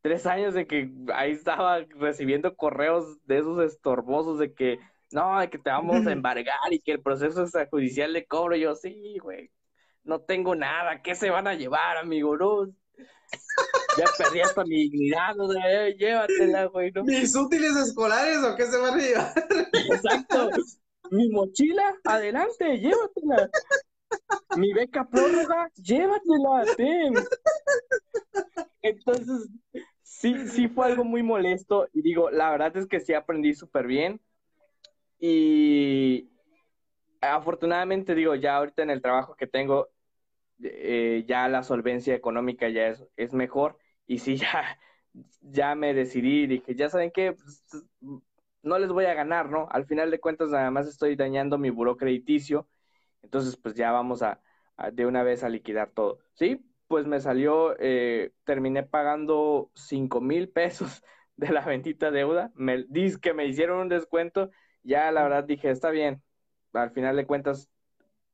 Tres años de que ahí estaba recibiendo correos de esos estorbosos de que no, de que te vamos a embargar y que el proceso judicial de cobro. Yo, sí, güey, no tengo nada, ¿qué se van a llevar, amigo? No. Ya perdí hasta mi dignidad, no sé, llévatela, güey. ¿no? ¿Mis útiles escolares o qué se van a llevar? Exacto. Mi mochila, adelante, llévatela. Mi beca prórroga, llévatela, ten. Entonces, sí, sí fue algo muy molesto y digo, la verdad es que sí aprendí súper bien. Y afortunadamente, digo, ya ahorita en el trabajo que tengo, eh, ya la solvencia económica ya es, es, mejor. Y sí, ya, ya me decidí, dije, ya saben qué, pues, no les voy a ganar, ¿no? Al final de cuentas, nada más estoy dañando mi buró crediticio. Entonces, pues ya vamos a, de una vez a liquidar todo. Sí, pues me salió, eh, terminé pagando cinco mil pesos de la bendita deuda. Me dice que me hicieron un descuento ya la verdad dije, está bien, al final de cuentas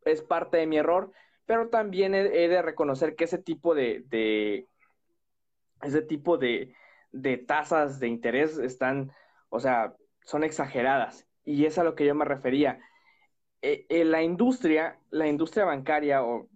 es parte de mi error, pero también he, de reconocer que ese tipo de, de ese tipo de, de, tasas de interés están, o sea, son exageradas. Y es a lo que yo me refería. en eh, la industria, la industria bancaria o,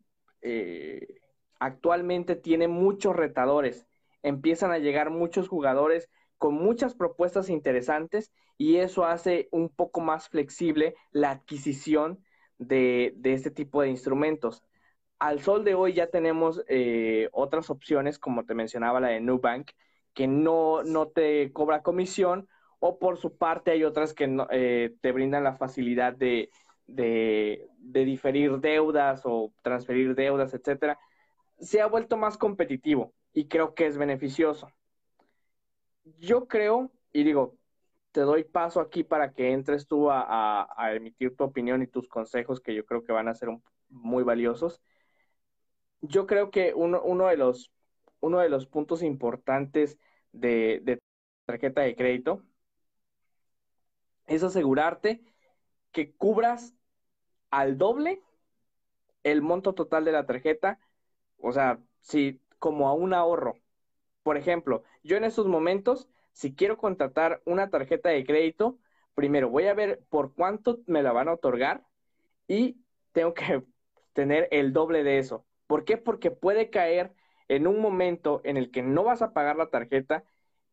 eh, actualmente tiene muchos retadores. Empiezan a llegar muchos jugadores con muchas propuestas interesantes y eso hace un poco más flexible la adquisición de, este tipo de instrumentos. Al sol de hoy ya tenemos eh, otras opciones, como te mencionaba la de Nubank, que no, no te cobra comisión, o por su parte hay otras que eh, te brindan la facilidad de, de, de, diferir deudas o transferir deudas, etcétera. Se ha vuelto más competitivo y creo que es beneficioso yo creo, y digo, te doy paso aquí para que entres tú a, emitir tu opinión y tus consejos que yo creo que van a ser muy valiosos. Yo creo que uno, de, los, uno de los puntos importantes de, de tarjeta de crédito es asegurarte que cubras al doble el monto total de la tarjeta, o sea, si como a un ahorro. Por ejemplo, yo en estos momentos, si quiero contratar una tarjeta de crédito, primero voy a ver por cuánto me la van a otorgar y tengo que tener el doble de eso. ¿Por qué? Porque puede caer en un momento en el que no vas a pagar la tarjeta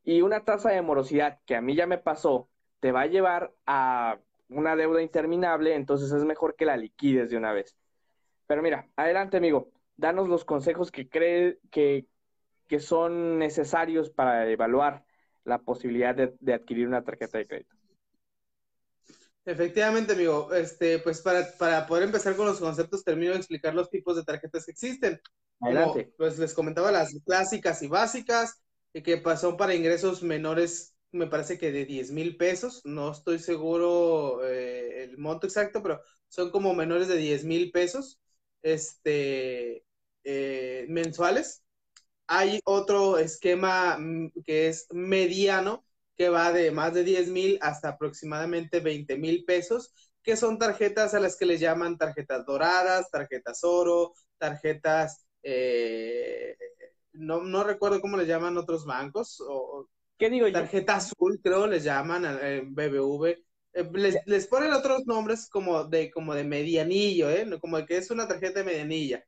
y una tasa de morosidad que a mí ya me pasó te va a llevar a una deuda interminable, entonces es mejor que la liquides de una vez. Pero mira, adelante amigo, danos los consejos que, cree, que, que son necesarios para evaluar la posibilidad de, adquirir una tarjeta de crédito. Efectivamente, amigo. Este, pues para, poder empezar con los conceptos, termino de explicar los tipos de tarjetas que existen. Adelante. pues les comentaba las clásicas y básicas, y que son para ingresos menores, me parece que de 10 mil pesos. No estoy seguro eh, el monto exacto, pero son como menores de 10 mil pesos este, eh, mensuales. Hay otro esquema mm, que es mediano, que va de más de 10 mil hasta aproximadamente 20 mil pesos, que son tarjetas a las que le llaman tarjetas doradas, tarjetas oro, tarjetas, eh, no, recuerdo cómo le llaman otros bancos, o, ¿Qué digo Tarjeta azul, creo, les llaman en BBV. Eh, les, ponen otros nombres como de, como de medianillo, ¿eh? Como que es una tarjeta de medianilla.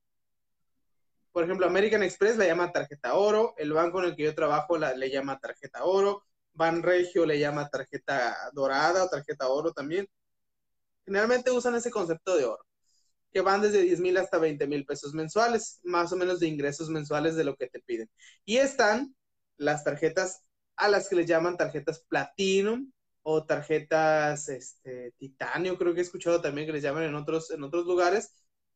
Por ejemplo, American Express la llama tarjeta oro, el banco en el que yo trabajo la, le llama tarjeta oro, Banregio le llama tarjeta dorada o tarjeta oro también. Generalmente usan ese concepto de oro, que van desde 10 mil hasta 20 mil pesos mensuales, más o menos de ingresos mensuales de lo que te piden. Y están las tarjetas a las que les llaman tarjetas Platinum o tarjetas este, Titanio, creo que he escuchado también que les llaman en otros, en otros lugares,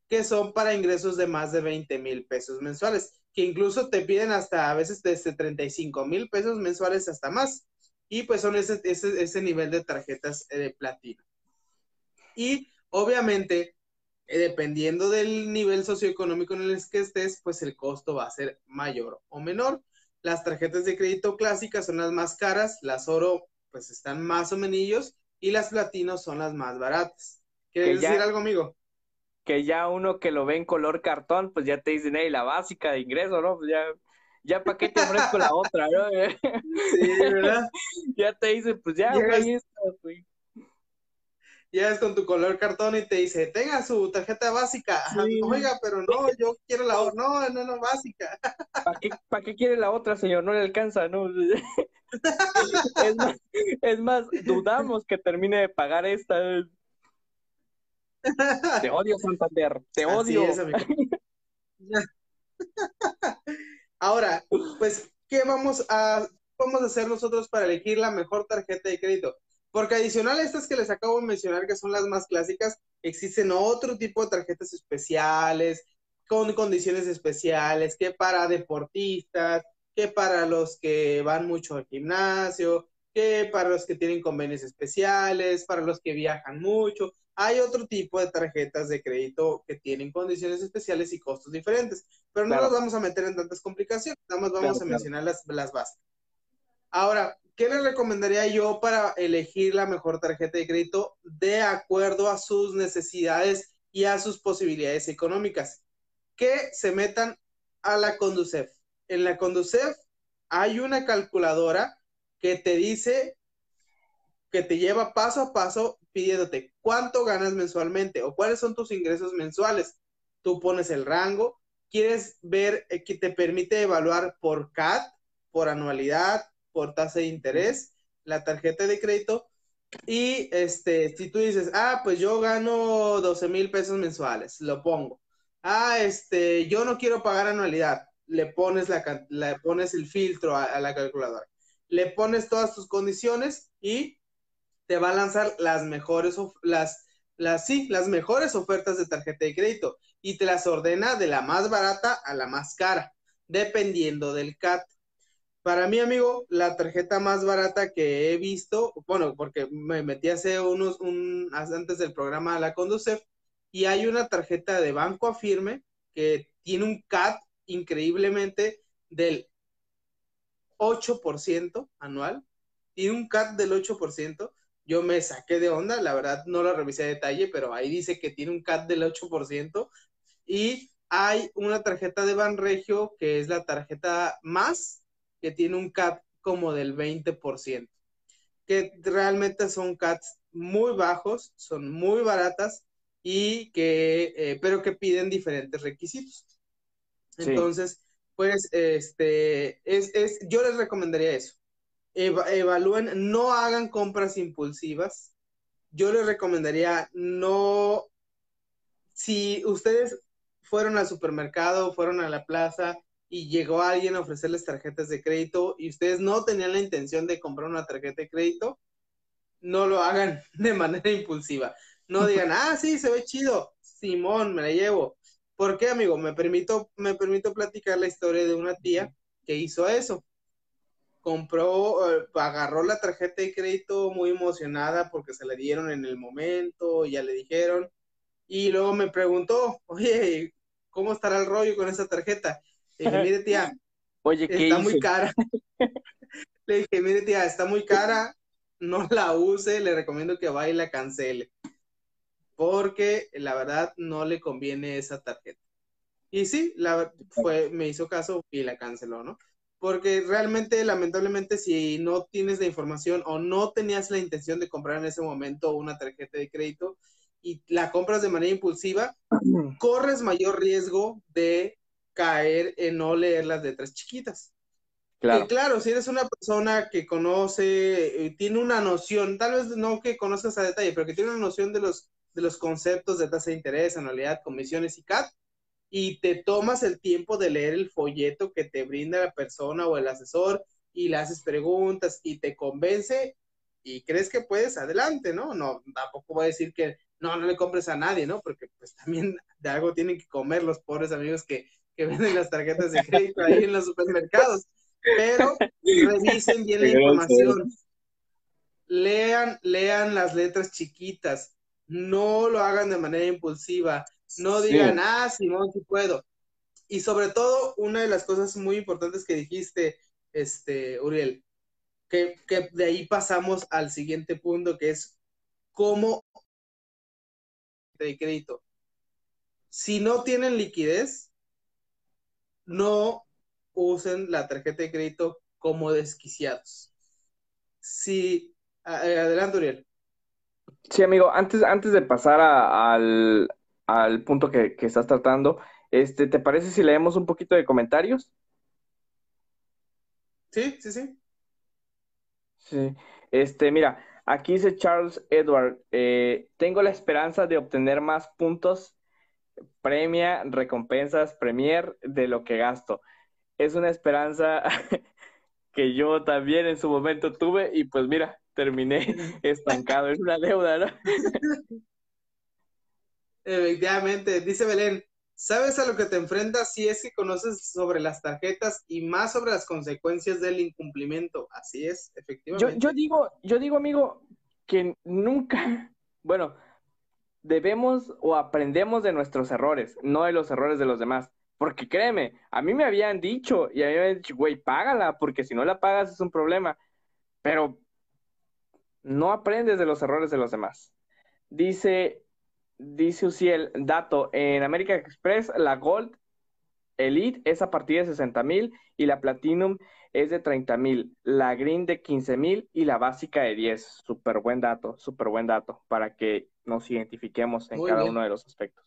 que son para ingresos de más de 20 mil pesos mensuales, que incluso te piden hasta a veces desde 35 mil pesos mensuales hasta más. Y pues son ese, ese, ese nivel de tarjetas de platino. Y obviamente, eh, dependiendo del nivel socioeconómico en el que estés, pues el costo va a ser mayor o menor. Las tarjetas de crédito clásicas son las más caras, las oro pues están más o menos y las platinos son las más baratas. ¿Quieres decir algo, amigo? Que ya uno que lo ve en color cartón, pues ya te dicen, hey, la básica de ingreso, ¿no? Pues ya, ya para qué te ofrezco la otra, ¿no? Sí, ¿verdad? ya te dicen, pues ya, güey, esto, güey llegas con tu color cartón y te dice, tenga su tarjeta básica. Oiga, pero no, yo quiero la otra. No, no, no, básica. ¿Para qué, ¿Para qué quiere la otra, señor? No le alcanza, ¿no? es, más, es más, dudamos que termine de pagar esta. Te odio, Santander. Te odio. Ahora, pues, ¿qué vamos a, vamos a hacer nosotros para elegir la mejor tarjeta de crédito? Porque adicional a estas que les acabo de mencionar, que son las más clásicas, existen otro tipo de tarjetas especiales, con condiciones especiales, que para deportistas, que para los que van mucho al gimnasio, que para los que tienen convenios especiales, para los que viajan mucho. Hay otro tipo de tarjetas de crédito que tienen condiciones especiales y costos diferentes, pero no nos vamos a meter en tantas complicaciones, nada más vamos a mencionar las, las bases. Ahora, ¿qué les recomendaría yo para elegir la mejor tarjeta de crédito de acuerdo a sus necesidades y a sus posibilidades económicas? Que se metan a la Conducef. En la Conducef hay una calculadora que te dice, que te lleva paso a paso pidiéndote cuánto ganas mensualmente o cuáles son tus ingresos mensuales. Tú pones el rango, quieres ver eh, que te permite evaluar por CAT, por anualidad, por tasa de interés, la tarjeta de crédito. Y este, si tú dices, ah, pues yo gano 12 mil pesos mensuales, lo pongo. Ah, este, yo no quiero pagar anualidad, le pones, la, le pones el filtro a, la calculadora. Le pones todas tus condiciones y te va a lanzar las mejores, las, las, sí, las mejores ofertas de tarjeta de crédito y te las ordena de la más barata a la más cara, dependiendo del CAT. Para mí, amigo, la tarjeta más barata que he visto, bueno, porque me metí hace unos, un, antes del programa a la Conducef, y hay una tarjeta de Banco Afirme que tiene un CAT increíblemente del 8% anual, y un CAT del 8%. Yo me saqué de onda, la verdad no lo revisé a detalle, pero ahí dice que tiene un CAT del 8%. Y hay una tarjeta de Banregio que es la tarjeta más que tiene un CAT como del 20%, que realmente son CATs muy bajos, son muy baratas y que, eh, pero que piden diferentes requisitos. Entonces, pues, este, es, es, yo les recomendaría eso. evalúen, no hagan compras impulsivas. Yo les recomendaría no, si ustedes fueron al supermercado, fueron a la plaza y llegó alguien a ofrecerles tarjetas de crédito y ustedes no tenían la intención de comprar una tarjeta de crédito, no lo hagan de manera impulsiva. No digan, ah, sí, se ve chido, Simón, me la llevo. ¿Por qué, amigo? Me permito, me permito platicar la historia de una tía que hizo eso. Compró, eh, agarró la tarjeta de crédito muy emocionada porque se la dieron en el momento, ya le dijeron, y luego me preguntó, oye, ¿cómo estará el rollo con esa tarjeta? Le dije, mire tía, Oye, está muy cara. le dije, mire tía, está muy cara, no la use, le recomiendo que vaya y la cancele. Porque la verdad no le conviene esa tarjeta. Y sí, la, fue, me hizo caso y la canceló, ¿no? Porque realmente, lamentablemente, si no tienes la información o no tenías la intención de comprar en ese momento una tarjeta de crédito y la compras de manera impulsiva, corres mayor riesgo de caer en no leer las letras chiquitas. Claro. claro, si eres una persona que conoce, eh, tiene una noción, tal vez no que conozcas a detalle, pero que tiene una noción de los, de los conceptos de tasa de interés, anualidad, comisiones y CAT, y te tomas el tiempo de leer el folleto que te brinda la persona o el asesor y le haces preguntas y te convence y crees que puedes, adelante, ¿no? No, tampoco voy a decir que no, no le compres a nadie, ¿no? Porque pues también de algo tienen que comer los pobres amigos que, que venden las tarjetas de crédito ahí en los supermercados. Pero revisen bien la información. Lean, lean las letras chiquitas. No lo hagan de manera impulsiva. No digan, ah, Simón, sí puedo. Y sobre todo, una de las cosas muy importantes que dijiste, este, Uriel, que, que de ahí pasamos al siguiente punto, que es cómo de crédito. Si no tienen liquidez, no usen la tarjeta de crédito como desquiciados. Sí, eh, adelante, Uriel. Sí, amigo, antes, antes de pasar al, punto que, que, estás tratando, este, ¿te parece si leemos un poquito de comentarios? Sí, sí, sí. Sí, este, mira, aquí dice Charles Edward, eh, tengo la esperanza de obtener más puntos, premia, recompensas, premier de lo que gasto. Es una esperanza que yo también en su momento tuve y pues mira, terminé estancado, es una deuda, ¿no? Efectivamente, dice Belén, sabes a lo que te enfrentas si es que conoces sobre las tarjetas y más sobre las consecuencias del incumplimiento. Así es, efectivamente. Yo, digo, yo digo, amigo, que nunca, bueno, debemos o aprendemos de nuestros errores, no de los errores de los demás. Porque créeme, a mí me habían dicho y me habían dicho, güey, págala, porque si no la pagas es un problema. Pero no aprendes de los errores de los demás. Dice, dice Uciel, dato, en American Express la Gold Elite es a partir de 60 mil y la Platinum es de 30 mil, la Green de 15 mil y la básica de 10. Súper buen dato, súper buen dato para que nos identifiquemos en cada uno de los aspectos.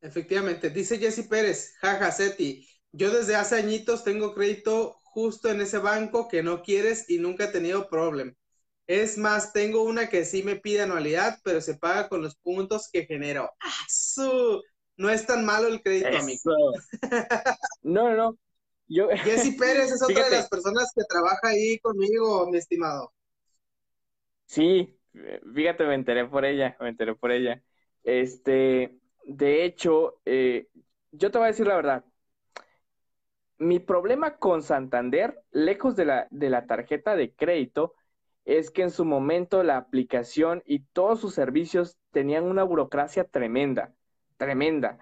Efectivamente, dice Jesse Pérez, jaja, Seti, yo desde hace añitos tengo crédito justo en ese banco que no quieres y nunca he tenido problema. Es más, tengo una que sí me pide anualidad, pero se paga con los puntos que genero. ¡Ah, No es tan malo el crédito, amigo. No, no, no. Yo... Jessy Pérez es otra de las personas que trabaja ahí conmigo, mi estimado. Sí, fíjate, me enteré por ella, me enteré por ella. Este, de hecho, eh, yo te voy a decir la verdad, mi problema con Santander, lejos de la, de la tarjeta de crédito, es que en su momento la aplicación y todos sus servicios tenían una burocracia tremenda, tremenda,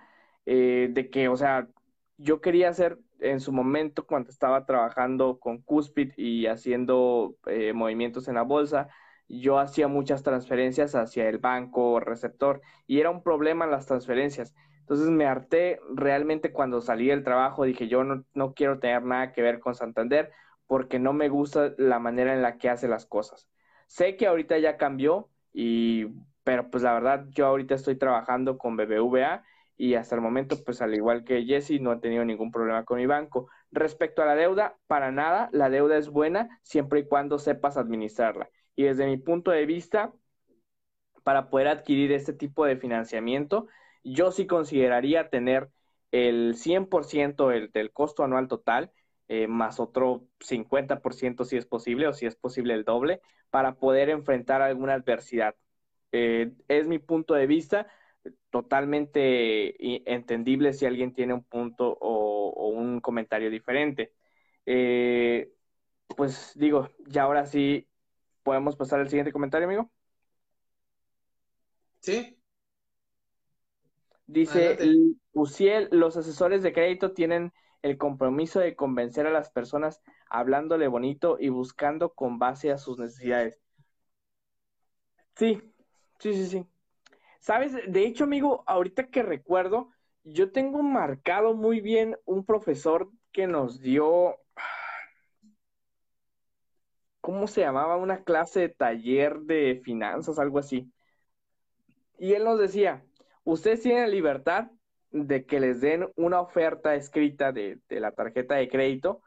eh, de que, o sea, yo quería hacer en su momento cuando estaba trabajando con Cuspid y haciendo eh, movimientos en la bolsa, yo hacía muchas transferencias hacia el banco receptor y era un problema las transferencias. Entonces me harté realmente cuando salí del trabajo, dije yo no, no quiero tener nada que ver con Santander porque no me gusta la manera en la que hace las cosas. Sé que ahorita ya cambió, y, pero pues la verdad yo ahorita estoy trabajando con BBVA y hasta el momento pues al igual que Jesse no he tenido ningún problema con mi banco. Respecto a la deuda, para nada, la deuda es buena siempre y cuando sepas administrarla. Y desde mi punto de vista, para poder adquirir este tipo de financiamiento, yo sí consideraría tener el 100% el, del costo anual total, eh, más otro 50% si es posible, o si es posible el doble, para poder enfrentar alguna adversidad. Eh, es mi punto de vista, totalmente entendible si alguien tiene un punto o, un comentario diferente. Eh, pues digo, ya ahora sí, ¿podemos pasar al siguiente comentario, amigo? Sí, Dice Uciel, los asesores de crédito tienen el compromiso de convencer a las personas hablándole bonito y buscando con base a sus necesidades. Sí, sí, sí, sí. Sabes, de hecho, amigo, ahorita que recuerdo, yo tengo marcado muy bien un profesor que nos dio, ¿cómo se llamaba? Una clase de taller de finanzas, algo así. Y él nos decía, ustedes tienen libertad de que les den una oferta escrita de, la tarjeta de crédito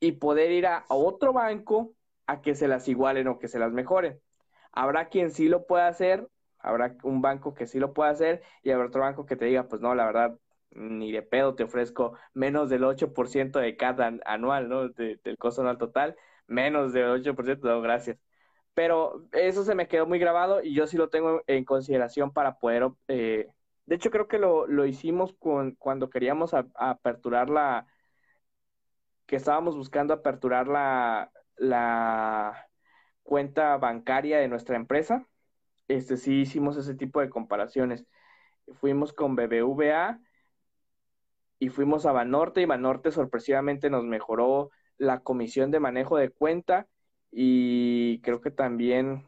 y poder ir a, otro banco a que se las igualen o que se las mejoren. Habrá quien sí lo pueda hacer, habrá un banco que sí lo pueda hacer y habrá otro banco que te diga, pues no, la verdad, ni de pedo te ofrezco menos del 8% de cada anual, ¿no? del costo anual total, menos del 8%, no, gracias. Pero eso se me quedó muy grabado y yo sí lo tengo en consideración para poder... Eh, de hecho, creo que lo, lo hicimos con, cuando queríamos aperturar la... que estábamos buscando aperturar la, la cuenta bancaria de nuestra empresa. Este sí hicimos ese tipo de comparaciones. Fuimos con BBVA y fuimos a Banorte y Banorte sorpresivamente nos mejoró la comisión de manejo de cuenta y creo que también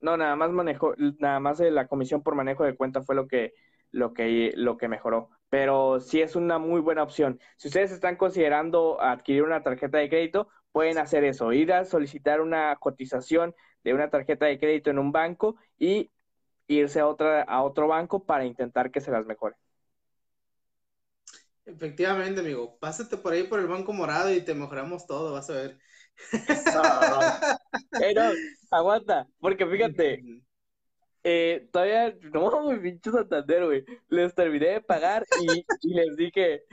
no nada más manejo nada más la comisión por manejo de cuenta fue lo que lo que lo que mejoró. Pero sí es una muy buena opción. Si ustedes están considerando adquirir una tarjeta de crédito pueden hacer eso ir a solicitar una cotización de una tarjeta de crédito en un banco y irse a otra a otro banco para intentar que se las mejore Efectivamente, amigo. Pásate por ahí por el Banco Morado y te mejoramos todo, vas a ver. no, aguanta, porque fíjate, eh, todavía, no, mi pinche Santander, güey, les terminé de pagar y, les dije,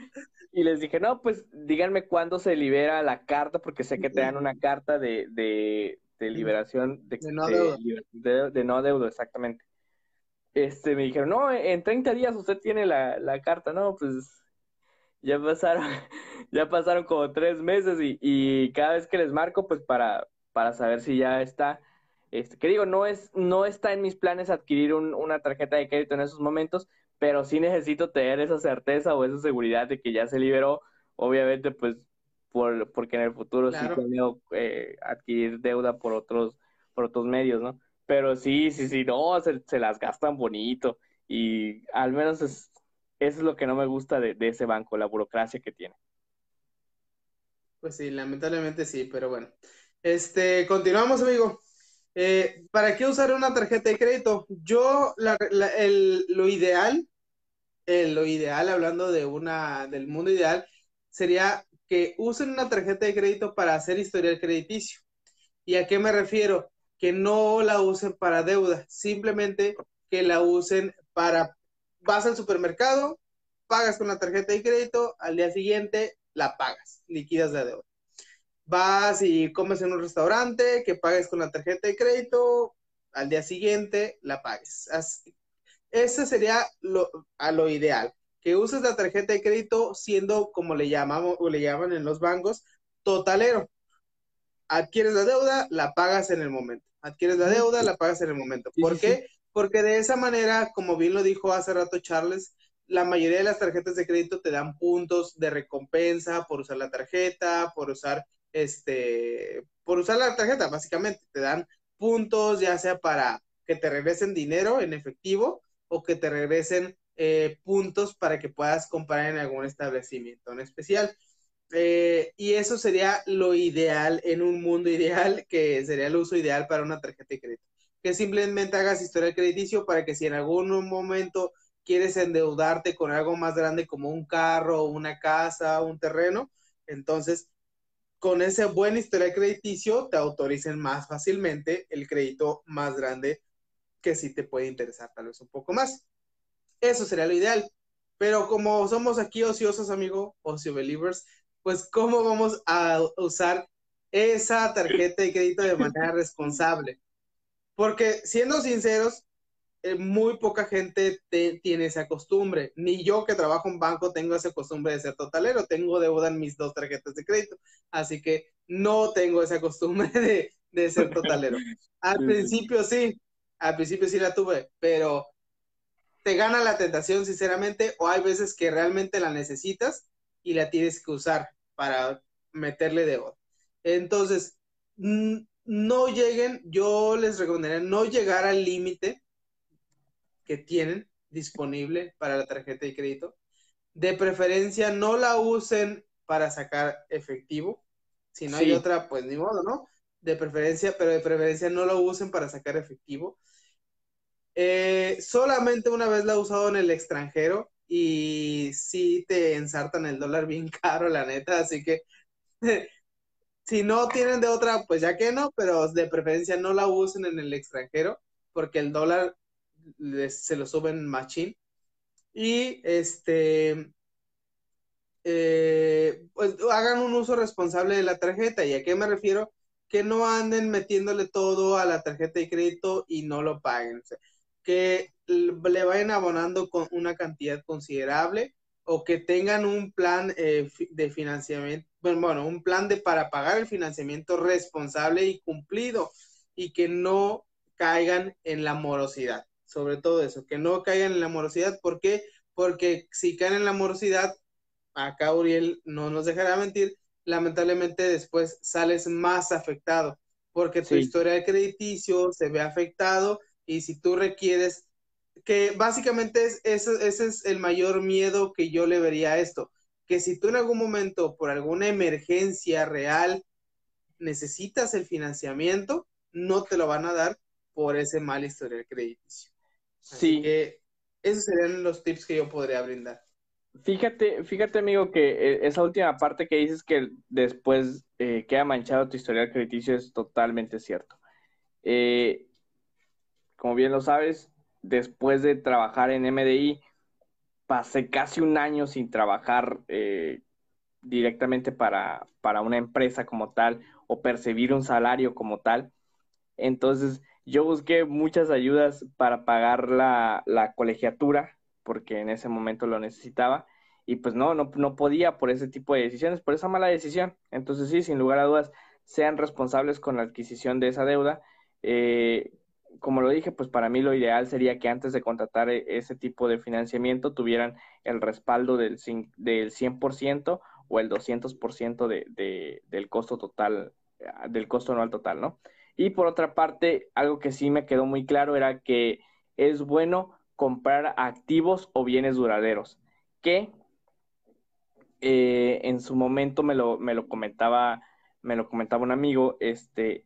y les dije, no, pues díganme cuándo se libera la carta, porque sé que te dan una carta de, de, de liberación de, de, no deuda. de, no deuda, exactamente. Este, me dijeron, no, en 30 días usted tiene la, la carta, no, pues ya pasaron, ya pasaron como tres meses y, cada vez que les marco, pues para, para saber si ya está, este, que digo, no es, no está en mis planes adquirir una tarjeta de crédito en esos momentos, pero sí necesito tener esa certeza o esa seguridad de que ya se liberó, obviamente, pues, por, porque en el futuro sí tengo eh, adquirir deuda por otros, por otros medios, ¿no? Pero sí, sí, sí, no, se, se las gastan bonito y al menos es, eso es lo que no me gusta de, ese banco, la burocracia que tiene. Pues sí, lamentablemente sí, pero bueno. Este, continuamos, amigo. Eh, ¿Para qué usar una tarjeta de crédito? Yo, lo ideal, lo ideal, hablando de una, del mundo ideal, sería que usen una tarjeta de crédito para hacer historial crediticio. ¿Y a qué me refiero? Que no la usen para deuda, simplemente que la usen para vas al supermercado, pagas con la tarjeta de crédito, al día siguiente la pagas, liquidas la deuda. Vas y comes en un restaurante, que pagues con la tarjeta de crédito, al día siguiente la pagues. ese sería lo, a lo ideal, que uses la tarjeta de crédito siendo, como le llamamos o le llaman en los bancos, totalero. Adquieres la deuda, la pagas en el momento. Adquieres la deuda, la pagas en el momento. ¿Por qué? Porque de esa manera, como bien lo dijo hace rato Charles, la mayoría de las tarjetas de crédito te dan puntos de recompensa por usar la tarjeta, por usar este, por usar la tarjeta, básicamente. Te dan puntos, ya sea para que te regresen dinero en efectivo o que te regresen eh, puntos para que puedas comprar en algún establecimiento en especial. Eh, y eso sería lo ideal en un mundo ideal, que sería el uso ideal para una tarjeta de crédito que simplemente hagas historial crediticio para que si en algún momento quieres endeudarte con algo más grande como un carro, una casa, un terreno, entonces con ese buen historial crediticio te autoricen más fácilmente el crédito más grande que sí te puede interesar tal vez un poco más. Eso sería lo ideal. Pero como somos aquí ociosos, amigo, ocio believers, pues ¿cómo vamos a usar esa tarjeta de crédito de manera responsable? Porque siendo sinceros, eh, muy poca gente tiene esa costumbre. Ni yo que trabajo en banco tengo esa costumbre de ser totalero. Tengo deuda en mis dos tarjetas de crédito. Así que no tengo esa costumbre de, ser totalero. Al principio sí, al principio sí la tuve, pero te gana la tentación, sinceramente, o hay veces que realmente la necesitas y la tienes que usar para meterle deuda. Entonces, no lleguen, yo les recomendaría no llegar al límite que tienen disponible para la tarjeta de crédito. De preferencia, no la usen para sacar efectivo. Si no hay otra, pues ni modo, ¿no? De preferencia, pero de preferencia no lo usen para sacar efectivo. Eh, solamente una vez la he usado en el extranjero y sí te ensartan el dólar bien caro, la neta, así que si no tienen de otra, pues ya que no, pero de preferencia no la usen en el extranjero porque el dólar se lo suben machín. Y este, eh, pues hagan un uso responsable de la tarjeta. ¿Y a qué me refiero? Que no anden metiéndole todo a la tarjeta de crédito y no lo paguen. que le vayan abonando con una cantidad considerable o que tengan un plan eh, de financiamiento, bueno, un plan de para pagar el financiamiento responsable y cumplido y que no caigan en la morosidad. Sobre todo eso, que no caigan en la morosidad. ¿Por qué? Porque si caen en la morosidad, acá Uriel no nos dejará mentir, lamentablemente después sales más afectado porque tu historia de crediticio se ve afectado y si tú requieres que básicamente es, ese, ese es el mayor miedo que yo le vería a esto, que si tú en algún momento por alguna emergencia real necesitas el financiamiento, no te lo van a dar por ese mal historial crediticio. sí. que esos serían los tips que yo podría brindar. Fíjate, fíjate amigo que eh, esa última parte que dices que después eh, queda manchado tu historial crediticio es totalmente cierto. Eh, como bien lo sabes, después de trabajar en MDI, pasé casi un año sin trabajar eh, directamente para, para, una empresa como tal o percibir un salario como tal. Entonces, yo busqué muchas ayudas para pagar la, la colegiatura, porque en ese momento lo necesitaba, y pues no, no, no podía por ese tipo de decisiones, por esa mala decisión. Entonces, sí, sin lugar a dudas, sean responsables con la adquisición de esa deuda. Eh, como lo dije, pues para mí lo ideal sería que antes de contratar e, ese tipo de financiamiento tuvieran el respaldo del, del 100% o el 200% de, de, del costo total, ah, del costo anual total, ¿no? Y por otra parte, algo que sí me quedó muy claro era que es bueno comprar activos o bienes duraderos, que eh, en su momento me lo, me lo comentaba, me lo comentaba un amigo, este,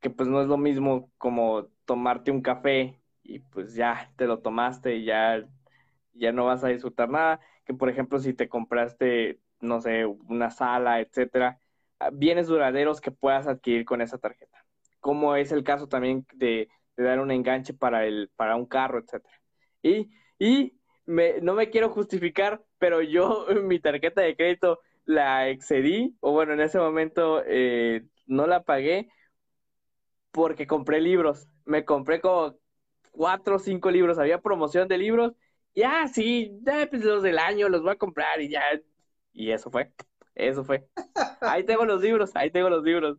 que pues no es lo mismo como tomarte un café y pues ya te lo tomaste y ya, ya no vas a disfrutar nada, que por ejemplo si te compraste, no sé, una sala, etcétera, ah, bienes duraderos que puedas adquirir con esa tarjeta. Como es el caso también de, dar un enganche para, el, para un carro, etcétera. Y, y me, no me quiero justificar, pero yo mi tarjeta de crédito la excedí, o bueno, en ese momento eh, no la pagué porque compré libros. Me compré como cuatro o cinco libros, había promoción de libros, y ah, sí, ya pues los del año los voy a comprar y ya, y eso fue, eso fue. Ahí tengo los libros, ahí tengo los libros.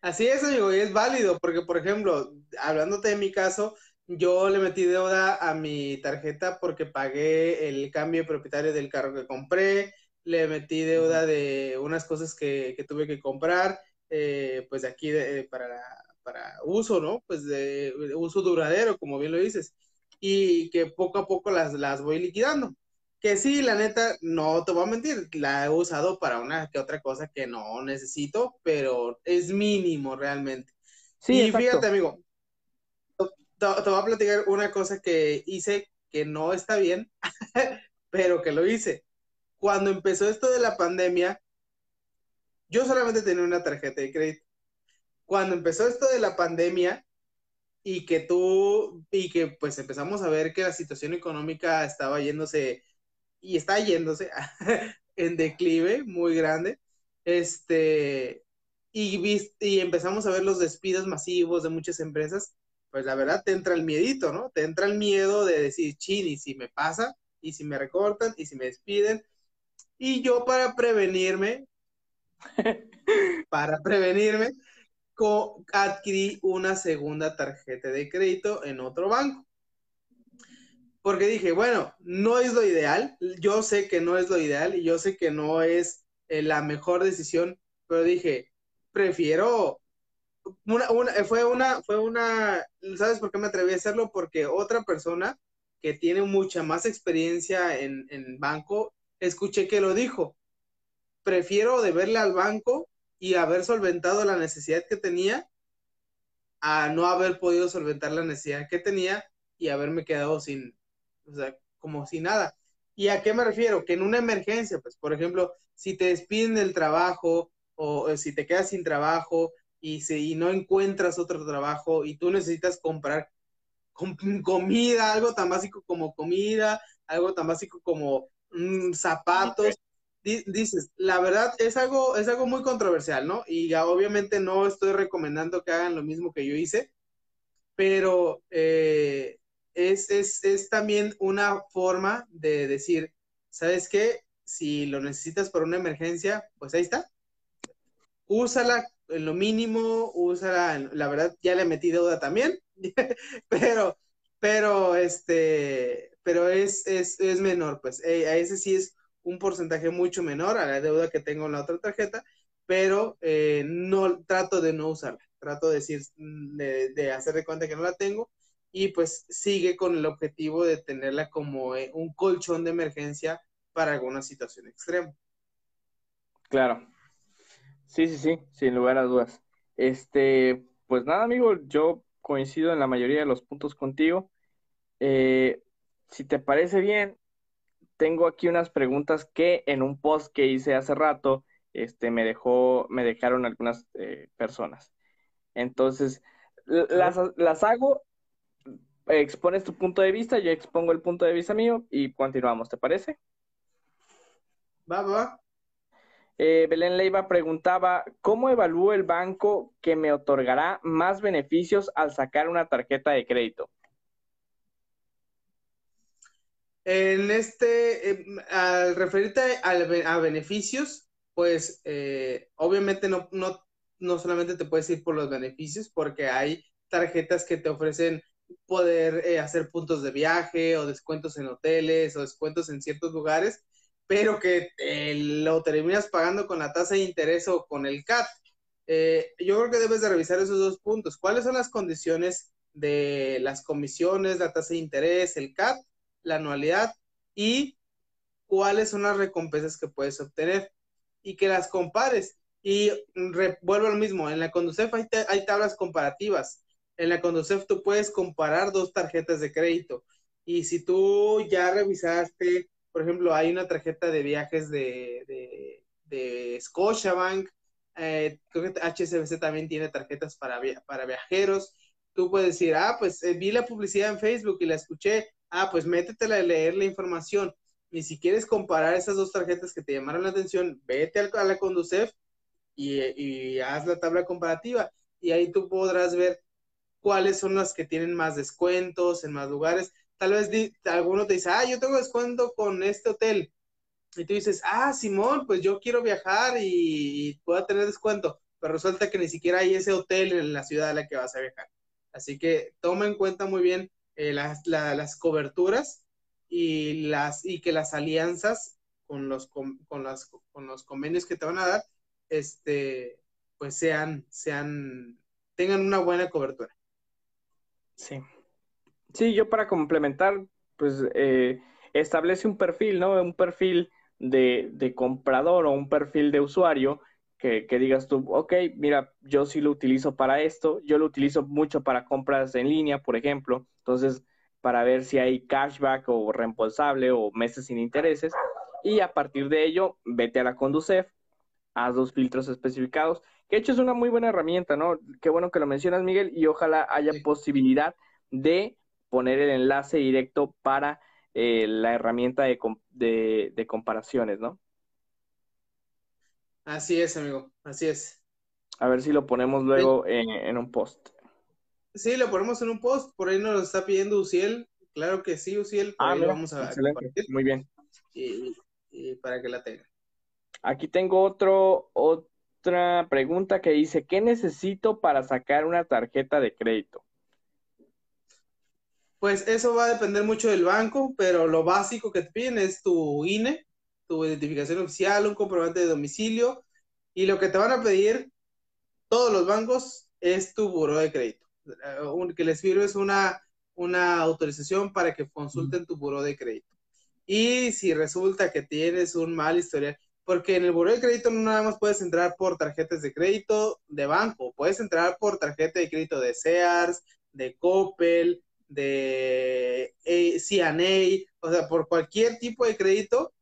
Así es, amigo, y es válido, porque por ejemplo, hablándote de mi caso, yo le metí deuda a mi tarjeta porque pagué el cambio propietario del carro que compré, le metí deuda de unas cosas que, que tuve que comprar, eh, pues de aquí para, para uso, ¿no? Pues de, uso duradero, como bien lo dices, y que poco a poco las, las voy liquidando. Que sí, la neta, no te voy a mentir, la he usado para una que otra cosa que no necesito, pero es mínimo realmente. Sí, y fíjate, amigo, te, te, voy a platicar una cosa que hice que no está bien, pero que lo hice. Cuando empezó esto de la pandemia, yo solamente tenía una tarjeta de crédito. Cuando empezó esto de la pandemia y que tú, y que pues empezamos a ver que la situación económica estaba yéndose y está yéndose en declive muy grande, este, y, y empezamos a ver los despidos masivos de muchas empresas, pues la verdad te entra el miedito, ¿no? Te entra el miedo de decir, chin, y si me pasa, y si me recortan, y si me despiden. Y yo para prevenirme, para prevenirme, adquirí una segunda tarjeta de crédito en otro banco. Porque dije, bueno, no es lo ideal, yo sé que no es lo ideal y yo sé que no es eh, la mejor decisión, pero dije, prefiero una, fue una, fue una, ¿sabes por qué me atreví a hacerlo? Porque otra persona que tiene mucha más experiencia en, en banco, escuché que lo dijo prefiero deberle al banco y haber solventado la necesidad que tenía a no haber podido solventar la necesidad que tenía y haberme quedado sin, o sea, como sin nada. ¿Y a qué me refiero? Que en una emergencia, pues, por ejemplo, si te despiden del trabajo o, si te quedas sin trabajo y, si, no encuentras otro trabajo y tú necesitas comprar comida, algo tan básico como comida, algo tan básico como mm, zapatos, dices, la verdad es algo, es algo muy controversial, ¿no? Y obviamente no estoy recomendando que hagan lo mismo que yo hice, pero eh, es, es, también una forma de decir, ¿sabes qué? Si lo necesitas para una emergencia, pues ahí está. Úsala en lo mínimo, úsala, la verdad ya le metí deuda también, pero, pero, este, pero es, es, es menor, pues a ese sí es un porcentaje mucho menor a la deuda que tengo en la otra tarjeta, pero eh, no trato de no usarla, trato de decir, mm, de, hacer de cuenta que no la tengo y pues sigue con el objetivo de tenerla como eh, un colchón de emergencia para alguna situación extrema. Claro. Sí, sí, sí, sin lugar a dudas. Este, pues nada, amigo, yo coincido en la mayoría de los puntos contigo. Eh, si te parece bien, tengo aquí unas preguntas que en un post que hice hace rato, este, me dejó, me dejaron algunas eh, personas. Entonces, las, las hago, expones tu punto de vista, yo expongo el punto de vista mío y continuamos, ¿te parece? Va, va. Eh, Belén Leiva preguntaba, ¿cómo evalúo el banco que me otorgará más beneficios al sacar una tarjeta de crédito? En este, eh, al referirte a beneficios, pues eh, obviamente no, no, no solamente te puedes ir por los beneficios, porque hay tarjetas que te ofrecen poder eh, hacer puntos de viaje o descuentos en hoteles o descuentos en ciertos lugares, pero que lo terminas pagando con la tasa de interés o con el CAT. yo creo que debes de revisar esos dos puntos. ¿Cuáles son las condiciones de las comisiones, la tasa de interés, el CAT? La anualidad y cuáles son las recompensas que puedes obtener y que las compares. Y vuelvo a lo mismo, en la Conducef hay, hay tablas comparativas. En la Conducef tú puedes comparar dos tarjetas de crédito. Y si tú ya revisaste, por ejemplo, hay una tarjeta de viajes de, de, de Scotiabank, eh, creo que HSBC también tiene tarjetas para, para viajeros. Tú puedes decir, ah, pues eh, vi la publicidad en Facebook y la escuché, ah, pues métetela a leer la información. Y si quieres comparar esas dos tarjetas que te llamaron la atención, vete a la Conducef y, haz la tabla comparativa. Y ahí tú podrás ver cuáles son las que tienen más descuentos en más lugares. Tal vez alguno te dice, ah, yo tengo descuento con este hotel. Y tú dices, ah, Simón, pues yo quiero viajar y, y puedo tener descuento. Pero resulta que ni siquiera hay ese hotel en la ciudad a la que vas a viajar. Así que toma en cuenta muy bien eh, las, las, coberturas y, las, y que las alianzas con los, con, las, con los convenios que te van a dar, este, pues sean, sean, tengan una buena cobertura. Sí. Sí, yo para complementar, pues eh, establece un perfil, ¿no? Un perfil de, de, comprador o un perfil de usuario que, que, digas tú, ok, mira, yo sí lo utilizo para esto, yo lo utilizo mucho para compras en línea, por ejemplo, entonces para ver si hay cashback o reembolsable o meses sin intereses, y a partir de ello, vete a la Conducef, haz dos filtros especificados, que de hecho es una muy buena herramienta, ¿no? Qué bueno que lo mencionas, Miguel, y ojalá haya posibilidad de poner el enlace directo para eh, la herramienta de, de, de comparaciones, ¿no? Así es, amigo, así es. A ver si lo ponemos luego en, un post. Sí, lo ponemos en un post, por ahí nos lo está pidiendo Uciel. Claro que sí, Uciel, por ah, ahí lo vamos a compartir. Muy bien. Y, para que la tengan. Aquí tengo otro, otra pregunta que dice, ¿qué necesito para sacar una tarjeta de crédito? Pues eso va a depender mucho del banco, pero lo básico que te piden es tu INE, tu identificación oficial, un comprobante de domicilio y lo que te van a pedir todos los bancos es tu buro de crédito. Uh, que les sirve una, una autorización para que consulten tu buro de crédito. Y si resulta que tienes un mal historial, porque en el buro de crédito no nada más puedes entrar por tarjetas de crédito de banco, puedes entrar por tarjeta de crédito de Sears, de Coppel, de CNA, o sea, por cualquier tipo de crédito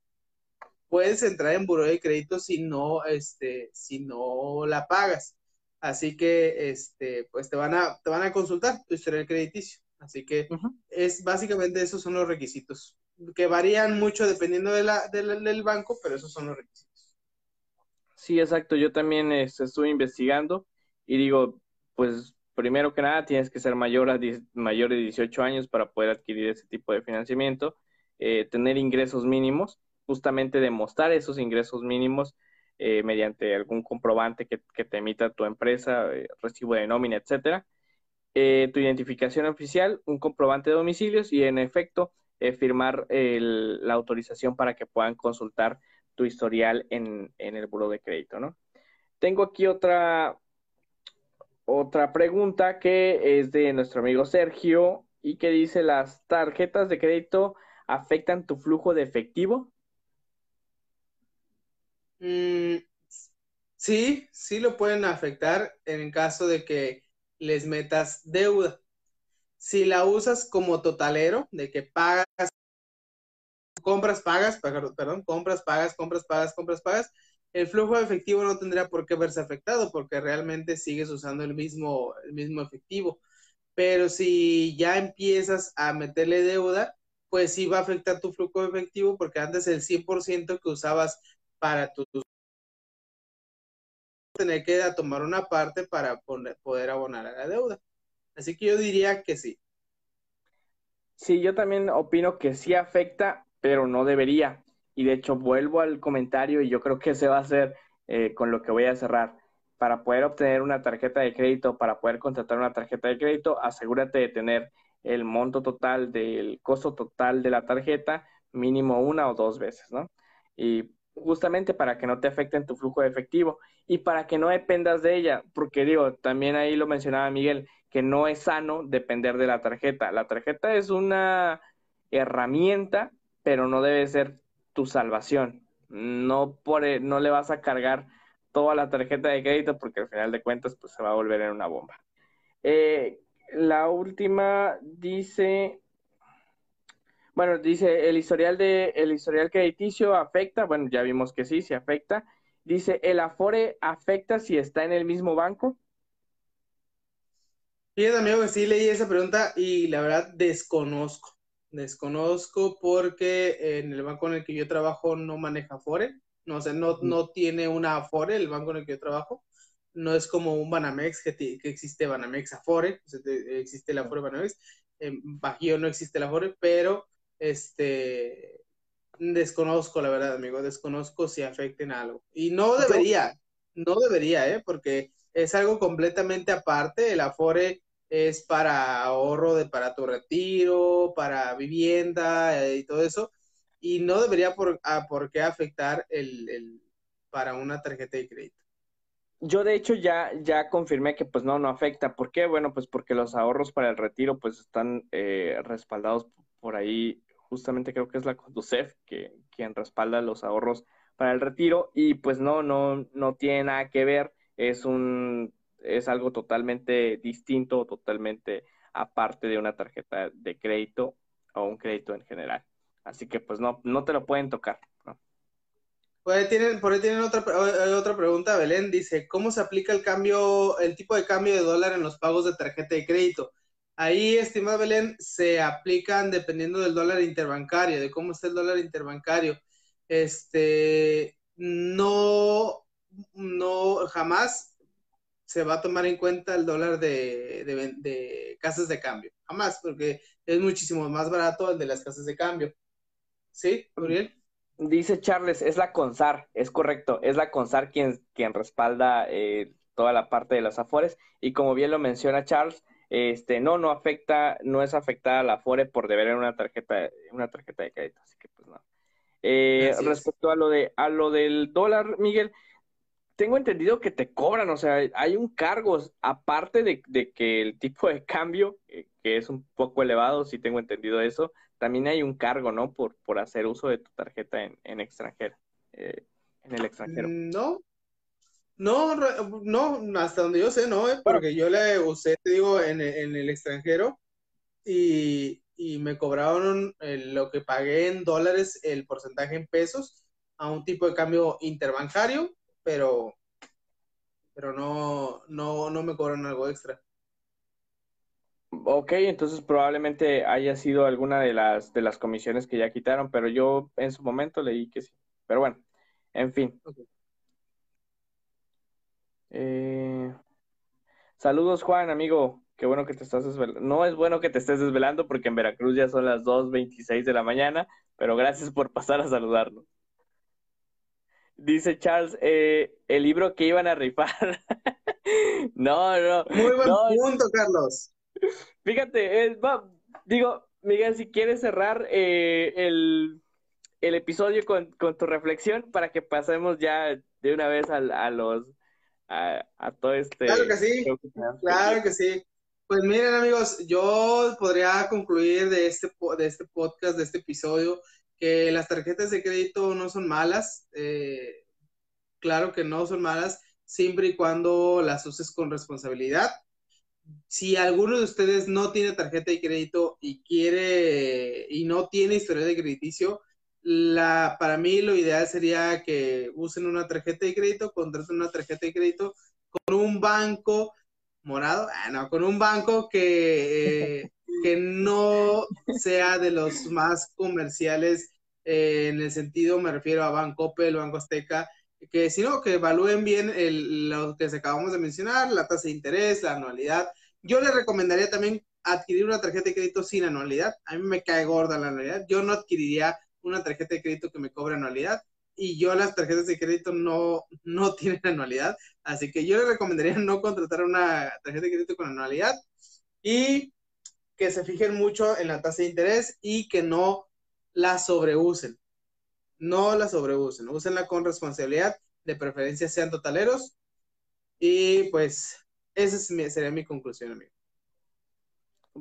puedes entrar en buro de crédito si no, este, si no la pagas. Así que, este, pues te van a, te van a consultar tu historial crediticio. Así que es básicamente esos son los requisitos que varían mucho dependiendo de la, del banco, pero esos son los requisitos. Sí, exacto. Yo también este, estuve investigando y digo, pues primero que nada tienes que ser mayor, a mayor de 18 años para poder adquirir ese tipo de financiamiento, eh, tener ingresos mínimos, justamente demostrar esos ingresos mínimos eh, mediante algún comprobante que, te emita tu empresa, eh, recibo de nómina, etcétera. tu identificación oficial, un comprobante de domicilios y en efecto eh, firmar la autorización para que puedan consultar tu historial en, el buro de crédito, ¿no? Tengo aquí otra, otra pregunta que es de nuestro amigo Sergio y que dice, ¿las tarjetas de crédito afectan tu flujo de efectivo? Mm, sí, sí lo pueden afectar en caso de que les metas deuda si la usas como totalero, de que pagas, compras, pagas, perdón, compras, pagas, compras, pagas, compras, pagas, el flujo de efectivo no tendría por qué verse afectado porque realmente sigues usando el mismo, el mismo efectivo. Pero si ya empiezas a meterle deuda, pues sí va a afectar tu flujo de efectivo porque antes el 100% que usabas para tu tener que tomar una parte para poder abonar a la deuda. Así que yo diría que sí. Sí, yo también opino que sí afecta, pero no debería. Y de hecho vuelvo al comentario y yo creo que se va a hacer eh, con lo que voy a cerrar. Para poder obtener una tarjeta de crédito, para poder contratar una tarjeta de crédito, asegúrate de tener el monto total del costo total de la tarjeta mínimo una o dos veces, ¿no? Y justamente para que no te afecten tu flujo de efectivo y para que no dependas de ella, porque digo, también ahí lo mencionaba Miguel, que no es sano depender de la tarjeta. La tarjeta es una herramienta, pero no debe ser tu salvación. No, por, e, no le vas a cargar toda la tarjeta de crédito porque al final de cuentas pues se va a volver en una bomba. Eh, la última dice, bueno, dice el historial de el historial crediticio afecta, bueno, ya vimos que sí, se afecta. Dice, ¿el Afore afecta si está en el mismo banco? Fíjate, amigo, que sí leí esa pregunta y la verdad desconozco. Desconozco porque en el banco en el que yo trabajo no maneja Afore. No, o no, no tiene una Afore el banco en el que yo trabajo. No es como un Banamex que, que existe Banamex Afore, existe el Afore Banamex. En Bajío no existe el Afore, pero este, desconozco, la verdad, amigo, desconozco si afecten algo. Y no debería, no debería, ¿eh? Porque es algo completamente aparte. El Afore es para ahorro de, para tu retiro, para vivienda eh, y todo eso. Y no debería por, por qué afectar el, el, para una tarjeta de crédito. Yo de hecho ya, ya confirmé que pues no, no afecta. ¿Por qué? Bueno, pues porque los ahorros para el retiro pues están eh, respaldados por ahí justamente creo que es la Conducef que, quien respalda los ahorros para el retiro y pues no, no, no tiene nada que ver, es un, es algo totalmente distinto, totalmente aparte de una tarjeta de crédito o un crédito en general. Así que pues no, no te lo pueden tocar. Por ahí tienen, por ahí tienen otra, otra pregunta, Belén. Dice, ¿cómo se aplica el cambio, el tipo de cambio de dólar en los pagos de tarjeta de crédito? Ahí, estimado Belén, se aplican dependiendo del dólar interbancario, de cómo está el dólar interbancario. Este, no, no, jamás se va a tomar en cuenta el dólar de, de, casas de cambio. Jamás, porque es muchísimo más barato el de las casas de cambio. ¿Sí, Gabriel? Dice Charles, es la CONSAR, es correcto, es la CONSAR quien, quien respalda eh, toda la parte de los afores. Y como bien lo menciona Charles, este, no, no afecta, no es afectada la Afore por deber en una tarjeta, una tarjeta de crédito, así que pues no. Eh, respecto a lo de, a lo del dólar, Miguel, tengo entendido que te cobran, o sea, hay un cargo, aparte de, que el tipo de cambio, eh, que es un poco elevado, si tengo entendido eso, también hay un cargo, ¿no? Por, por hacer uso de tu tarjeta en, en extranjera. Eh, en el extranjero. Mm, no, no, no, hasta donde yo sé, no, eh, porque yo le usé, te digo, en, el extranjero y, me cobraron lo que pagué en dólares, el porcentaje en pesos, a un tipo de cambio interbancario, pero, pero no, no, no me cobraron algo extra. Ok, entonces probablemente haya sido alguna de las, de las comisiones que ya quitaron, pero yo en su momento leí que sí. Pero bueno, en fin. Eh, saludos, Juan, amigo. Qué bueno que te estás desvelando. No es bueno que te estés desvelando porque en Veracruz ya son las 2.26 de la mañana, pero gracias por pasar a saludarnos. Dice Charles, eh, el libro que iban a rifar. no, no. Muy buen punto, Carlos. Fíjate, digo, Miguel, si quieres cerrar eh, el, episodio con, tu reflexión para que pasemos ya de una vez a, a los a, todo este. Claro que sí, claro que sí. Pues miren amigos, yo podría concluir de este, de este podcast, de este episodio, que las tarjetas de crédito no son malas. Eh, claro que no son malas, siempre y cuando las uses con responsabilidad si alguno de ustedes no tiene tarjeta de crédito y quiere y no tiene historial de crediticio, la, para mí lo ideal sería que usen una tarjeta de crédito, contraten una tarjeta de crédito con un banco morado, ah, no, con un banco que, eh, que no sea de los más comerciales eh, en el sentido, me refiero a Banco Opel, Banco Azteca, que sino que evalúen bien el, lo que acabamos de mencionar, la tasa de interés, la anualidad. Yo les recomendaría también adquirir una tarjeta de crédito sin anualidad. A mí me cae gorda la anualidad. Yo no adquiriría una tarjeta de crédito que me cobre anualidad y yo las tarjetas de crédito no, no tienen anualidad. Así que yo les recomendaría no contratar una tarjeta de crédito con anualidad y que se fijen mucho en la tasa de interés y que no la sobreusen no la sobreusen, úsenla con responsabilidad, de preferencia sean totaleros. Y pues esa sería mi conclusión, amigo.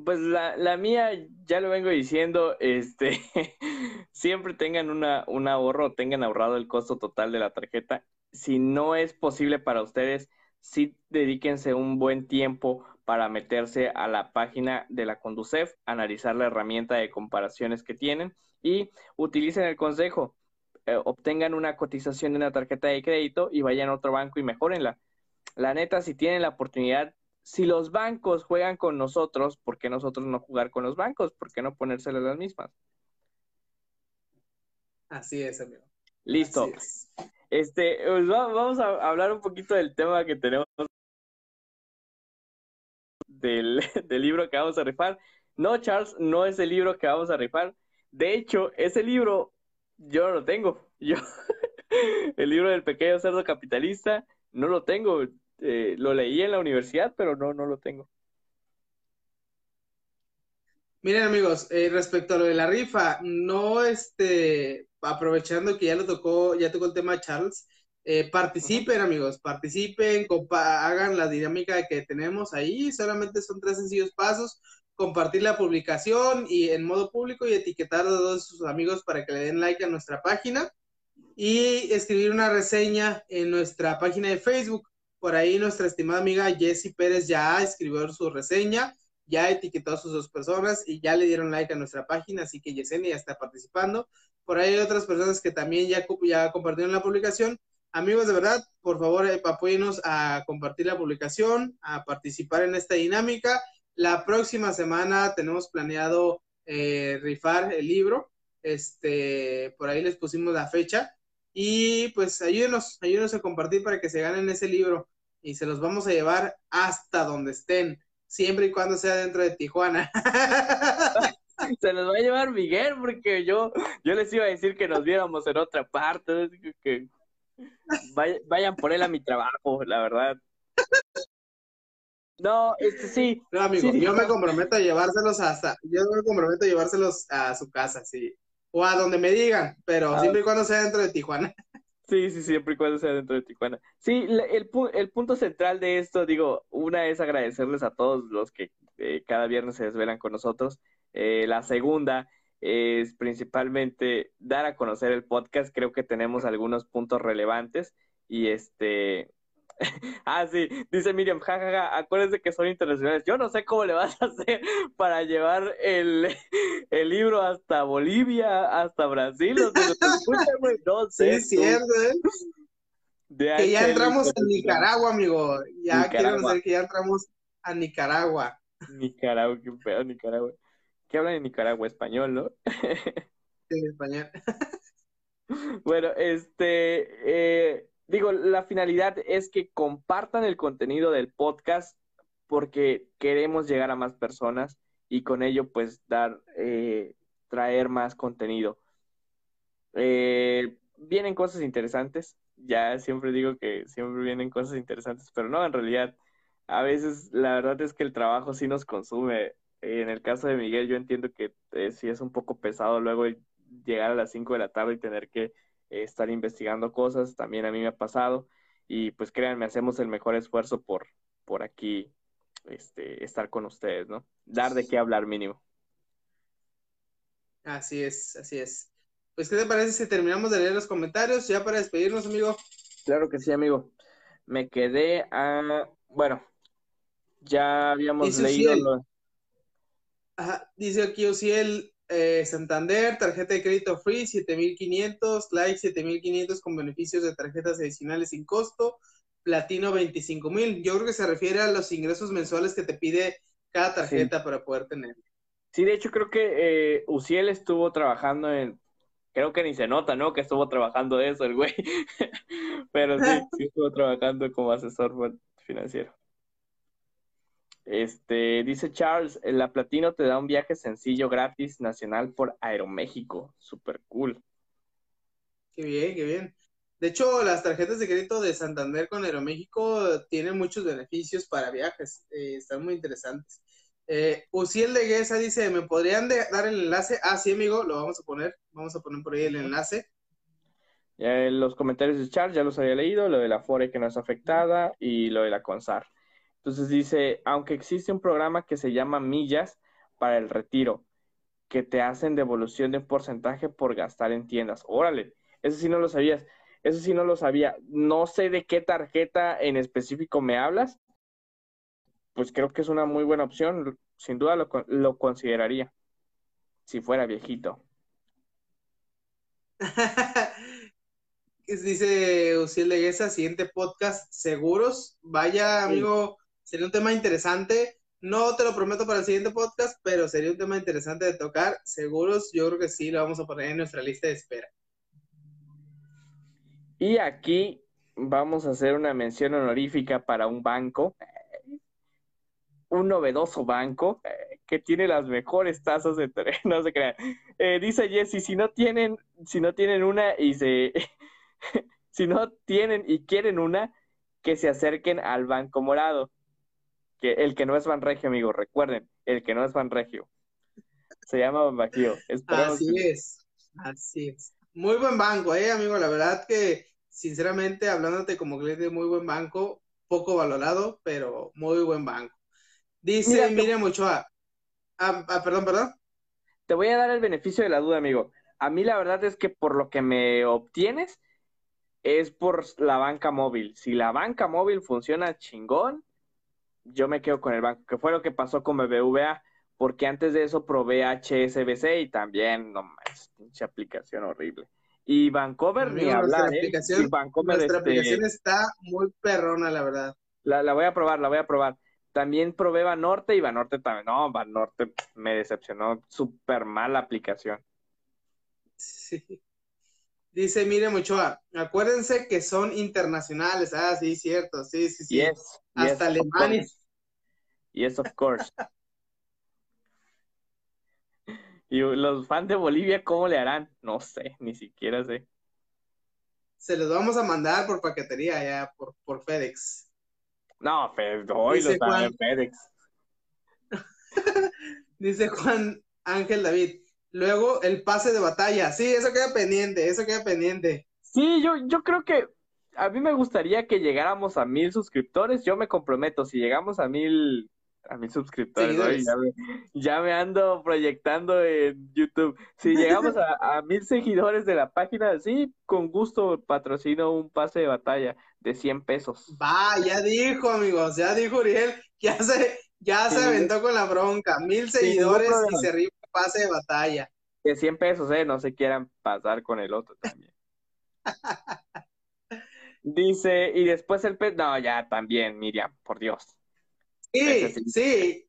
Pues la, mía, ya lo vengo diciendo, este, siempre tengan una, un ahorro, tengan ahorrado el costo total de la tarjeta. Si no es posible para ustedes, sí dedíquense un buen tiempo para meterse a la página de la Conducef, analizar la herramienta de comparaciones que tienen y utilicen el consejo. Eh, obtengan una cotización de una tarjeta de crédito y vayan a otro banco y mejorenla. La neta, si tienen la oportunidad, si los bancos juegan con nosotros, ¿por qué nosotros no jugar con los bancos? ¿Por qué no ponérselas las mismas? Así es, amigo. Listo. Este, pues vamos a hablar un poquito del tema que tenemos del, del libro que vamos a rifar. No, Charles, no es el libro que vamos a rifar. De hecho, ese libro yo no lo tengo. Yo, el libro del pequeño cerdo capitalista, no lo tengo. Eh, lo leí en la universidad, pero no, no lo tengo. Miren amigos, eh, respecto a lo de la rifa, no este, aprovechando que ya lo tocó, ya tocó el tema Charles, eh, participen amigos, participen, hagan la dinámica que tenemos ahí, solamente son tres sencillos pasos, compartir la publicación y en modo público y etiquetar a todos sus amigos para que le den like a nuestra página y escribir una reseña en nuestra página de Facebook. Por ahí nuestra estimada amiga Jessie Pérez ya escribió su reseña, ya etiquetó a sus dos personas y ya le dieron like a nuestra página, así que Yesenia ya está participando. Por ahí hay otras personas que también ya, ya compartieron la publicación. Amigos, de verdad, por favor, eh, apóyenos a compartir la publicación, a participar en esta dinámica la próxima semana tenemos planeado eh, rifar el libro. Este, por ahí les pusimos la fecha. Y pues ayúdenos, ayúdenos a compartir para que se ganen ese libro. Y se los vamos a llevar hasta donde estén, siempre y cuando sea dentro de Tijuana. se los va a llevar Miguel, porque yo, yo les iba a decir que nos viéramos en otra parte. Que vayan por él a mi trabajo, la verdad. No, este sí. No, amigo, yo me comprometo a llevárselos hasta, yo me comprometo a llevárselos a su casa, sí. O a donde me digan, pero ah. siempre y cuando sea dentro de Tijuana. Sí, sí, siempre y cuando sea dentro de Tijuana. Sí, el, el punto central de esto, digo, una es agradecerles a todos los que eh, cada viernes se desvelan con nosotros. Eh, la segunda es principalmente dar a conocer el podcast. Creo que tenemos algunos puntos relevantes y este... ah, sí, dice Miriam, jajaja, acuérdense que son internacionales. Yo no sé cómo le vas a hacer para llevar el, el libro hasta Bolivia, hasta Brasil. No sé. Sí, es cierto, ¿eh? que ya entramos en Nicaragua, amigo. Ya quiero decir que ya entramos a Nicaragua. Nicaragua, qué pedo, Nicaragua. ¿Qué hablan en Nicaragua? Español, ¿no? en español. bueno, este, eh, digo, la finalidad es que compartan el contenido del podcast porque queremos llegar a más personas y con ello, pues, dar, eh, traer más contenido. Eh, vienen cosas interesantes, ya siempre digo que siempre vienen cosas interesantes, pero no, en realidad, a veces la verdad es que el trabajo sí nos consume. En el caso de Miguel, yo entiendo que eh, sí es un poco pesado luego llegar a las 5 de la tarde y tener que estar investigando cosas, también a mí me ha pasado, y pues créanme, hacemos el mejor esfuerzo por, por aquí este, estar con ustedes, ¿no? Dar de qué hablar mínimo. Así es, así es. Pues, ¿qué te parece si terminamos de leer los comentarios ya para despedirnos, amigo? Claro que sí, amigo. Me quedé a. Bueno, ya habíamos leído. Ajá, dice aquí Ociel eh, Santander, tarjeta de crédito free, 7500, like 7500 con beneficios de tarjetas adicionales sin costo, platino 25000. Yo creo que se refiere a los ingresos mensuales que te pide cada tarjeta para poder tener. Sí, de hecho creo que eh, Uciel estuvo trabajando en creo que ni se nota, ¿no? Que estuvo trabajando eso el güey. Pero sí, sí estuvo trabajando como asesor financiero. Este, dice Charles, la Platino te da un viaje sencillo gratis nacional por Aeroméxico. Super cool. Qué bien, qué bien. De hecho, las tarjetas de crédito de Santander con Aeroméxico tienen muchos beneficios para viajes. Eh, están muy interesantes. Eh, Uciel de Guesa dice, ¿me podrían dar el enlace? Ah, sí, amigo, lo vamos a poner. Vamos a poner por ahí el enlace. Ya en los comentarios de Charles ya los había leído, lo de la FORE que no es afectada y lo de la CONSAR. Entonces dice, aunque existe un programa que se llama Millas para el retiro, que te hacen devolución de un porcentaje por gastar en tiendas. Órale, eso sí no lo sabías. Eso sí no lo sabía. No sé de qué tarjeta en específico me hablas, pues creo que es una muy buena opción. Sin duda lo, lo consideraría si fuera viejito. Dice Uciel Leguesa, siguiente podcast, seguros. Vaya, amigo, sería un tema interesante. No te lo prometo para el siguiente podcast, pero sería un tema interesante de tocar. Seguros, yo creo que sí, lo vamos a poner en nuestra lista de espera. Y aquí vamos a hacer una mención honorífica para un banco un novedoso banco que tiene las mejores tasas de terreno, no se crean. Eh, dice Jesse, si no tienen, si no tienen una y se, si no tienen y quieren una, que se acerquen al Banco Morado. Que el que no es Banregio, amigo, recuerden, el que no es Banregio. Se llama Banbajío. Así es, así es. Muy buen banco, eh, amigo. La verdad que, sinceramente, hablándote como cliente muy buen banco, poco valorado, pero muy buen banco. Dice Miriam Ochoa. Ah, ah, perdón, perdón. Te voy a dar el beneficio de la duda, amigo. A mí la verdad es que por lo que me obtienes es por la banca móvil. Si la banca móvil funciona chingón, yo me quedo con el banco, que fue lo que pasó con BBVA, porque antes de eso probé HSBC y también, no más, pinche aplicación horrible. Y Vancomer ni hablar, ¿eh? Aplicación, nuestra este aplicación está muy perrona, la verdad. La, la voy a probar, la voy a probar. También probé Banorte y Banorte también. No, Banorte me decepcionó. Súper mala aplicación. Sí. Dice Mire Ochoa, acuérdense que son internacionales. Ah, sí, cierto. Sí, sí, sí. Hasta Alemania. Yes, of course. y los fans de Bolivia, ¿cómo le harán? No sé, ni siquiera sé. Se los vamos a mandar por paquetería ya, por, por FedEx. No, hoy lo en FedEx. Dice Juan Ángel David. Luego el pase de batalla. Sí, eso queda pendiente, eso queda pendiente. Sí, yo, yo creo que a mí me gustaría que llegáramos a mil suscriptores. Yo me comprometo, si llegamos a mil, a mis suscriptores. Ya, me, ando proyectando en YouTube. Si llegamos a, mil seguidores de la página, sí, con gusto patrocino un pase de batalla de 100 pesos. Va, ya dijo, amigos, ya dijo Uriel, ya se, ya se aventó con la bronca. Mil seguidores y se arriba un pase de batalla. De 100 pesos, eh, no se quieran pasar con el otro también. Dice, y después el pez, no, ya también, Miriam, por Dios. Sí, sí.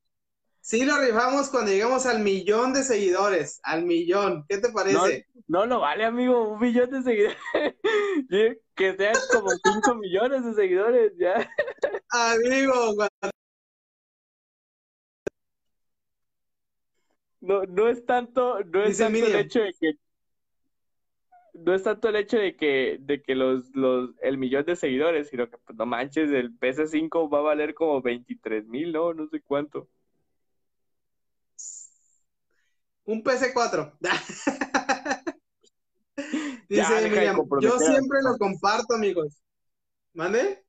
Sí lo rifamos cuando llegamos al millón de seguidores, al millón. ¿Qué te parece? No, no, vale, amigo, un millón de seguidores. que sean como cinco millones de seguidores, ya. Amigo, no, no es tanto, no es tanto el hecho de que no es tanto el hecho de que, de que los, los, el millón de seguidores, sino que, pues, no manches, el PS5 va a valer como 23 mil, ¿no? No sé cuánto. Un PS4. Dice Miriam, yo siempre lo comparto, amigos. ¿Mande?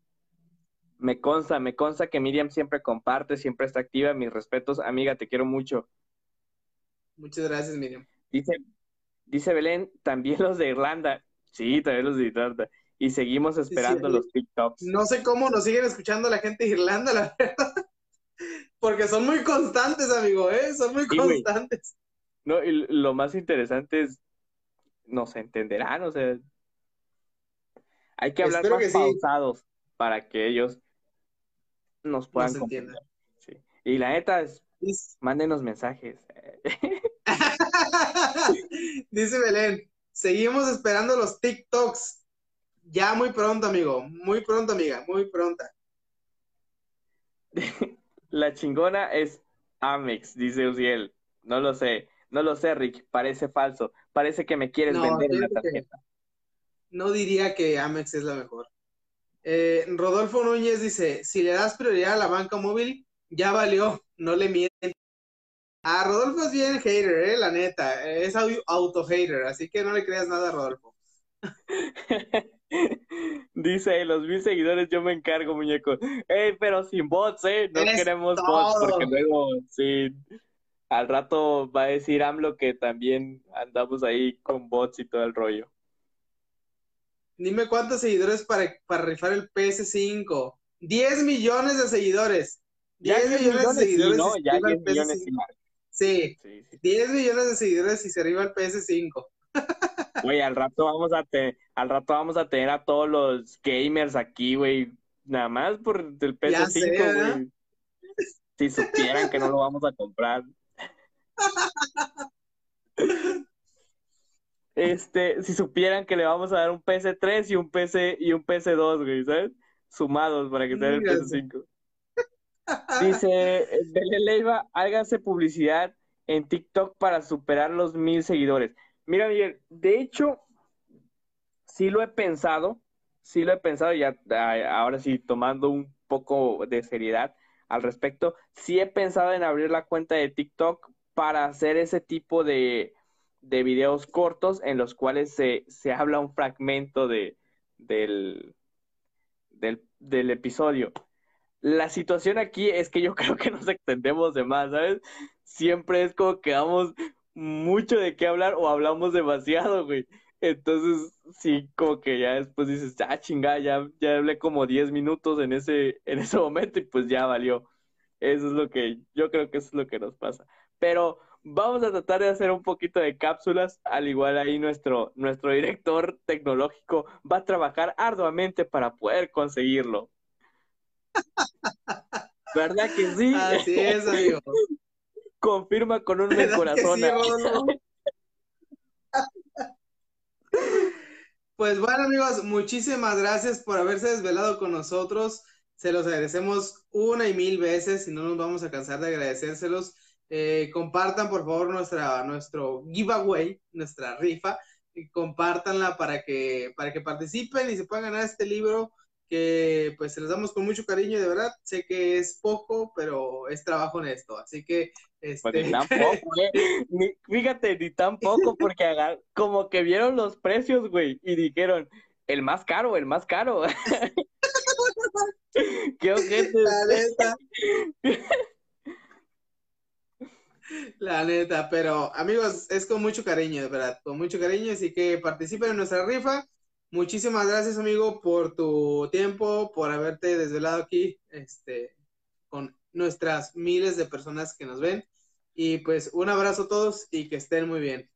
Me consta, me consta que Miriam siempre comparte, siempre está activa. Mis respetos, amiga, te quiero mucho. Muchas gracias, Miriam. Dice, Dice Belén, también los de Irlanda. Sí, también los de Irlanda. Y seguimos esperando los TikToks. No sé cómo nos siguen escuchando la gente de Irlanda, la verdad. Porque son muy constantes, amigo, ¿eh? Son muy constantes. No, y lo más interesante es, nos entenderán, o sea, hay que hablar más pausados para que ellos nos puedan comprender. Sí. Y la neta es, mándenos mensajes. Dice Belén, seguimos esperando los TikToks. Ya muy pronto, amigo. Muy pronto, amiga. Muy pronta. La chingona es Amex, dice Uziel. No lo sé. No lo sé, Rick. Parece falso. Parece que me quieres vender la tarjeta. No diría que Amex es la mejor. Eh, Rodolfo Núñez dice, si le das prioridad a la banca móvil, ya valió, no le mientes. Ah, Rodolfo es bien hater, eh, la neta. Es auto hater, así que no le creas nada a Rodolfo. Dice, los mil seguidores yo me encargo, muñeco. Ey, pero sin bots, ¿eh? No queremos bots porque luego, sí, al rato va a decir AMLO que también andamos ahí con bots y todo el rollo. Dime cuántos seguidores para, para rifar el PS5. 10 millones de seguidores. 10 millones, de seguidores. no, ya 10 millones y Sí, 10 millones de seguidores y se arriba el PS5. Güey, al rato vamos a al rato vamos a tener a todos los gamers aquí, güey, nada más por el PS5, güey. Si supieran que no lo vamos a comprar. Este, si supieran que le vamos a dar un PS3 y un PC y un PS2, güey, ¿sabes? Sumados para que tenga el PS5. Dice Belén Leiva, hágase publicidad en TikTok para superar los mil seguidores. Mira, Miguel, de hecho, sí lo he pensado, sí lo he pensado, ya ahora sí, tomando un poco de seriedad al respecto, sí he pensado en abrir la cuenta de TikTok para hacer ese tipo de, de videos cortos en los cuales se, se habla un fragmento de, del, del episodio. La situación aquí es que yo creo que nos extendemos de más, ¿sabes? Siempre es como que damos mucho de qué hablar o hablamos demasiado, güey. Entonces, sí, como que ya después dices, ah, chingada, ya, ya hablé como 10 minutos en ese, en ese momento y pues ya valió. Eso es lo que, yo creo que eso es lo que nos pasa. Pero vamos a tratar de hacer un poquito de cápsulas, al igual ahí nuestro, nuestro director tecnológico va a trabajar arduamente para poder conseguirlo. ¿Verdad que sí? Así es, amigo. Confirma con un corazón. pues bueno, amigos, muchísimas gracias por haberse desvelado con nosotros. Se los agradecemos una y mil veces y no nos vamos a cansar de agradecérselos. Eh, compartan, por favor, nuestra, nuestro giveaway, nuestra rifa. Y compártanla para que, para que participen y se puedan ganar este libro que pues se les damos con mucho cariño, de verdad. Sé que es poco, pero es trabajo en esto, así que... Este... Pues ni tampoco, ¿eh? fíjate, ni tampoco, porque como que vieron los precios, güey, y dijeron, el más caro, el más caro. Qué ojete. La neta, pero amigos, es con mucho cariño, de verdad, con mucho cariño, así que participen en nuestra rifa. Muchísimas gracias, amigo, por tu tiempo, por haberte desvelado aquí, este, con nuestras miles de personas que nos ven. Y pues un abrazo a todos y que estén muy bien.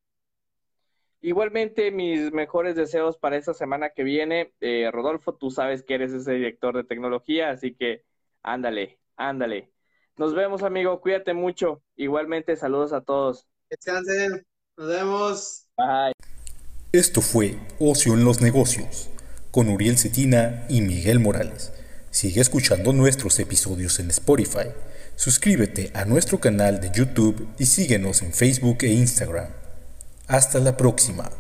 Igualmente, mis mejores deseos para esta semana que viene. Eh, Rodolfo, tú sabes que eres ese director de tecnología, así que ándale, ándale. Nos vemos, amigo. Cuídate mucho. Igualmente, saludos a todos. Descansen. Nos vemos. Bye. Esto fue Ocio en los Negocios con Uriel Cetina y Miguel Morales. Sigue escuchando nuestros episodios en Spotify. Suscríbete a nuestro canal de YouTube y síguenos en Facebook e Instagram. Hasta la próxima.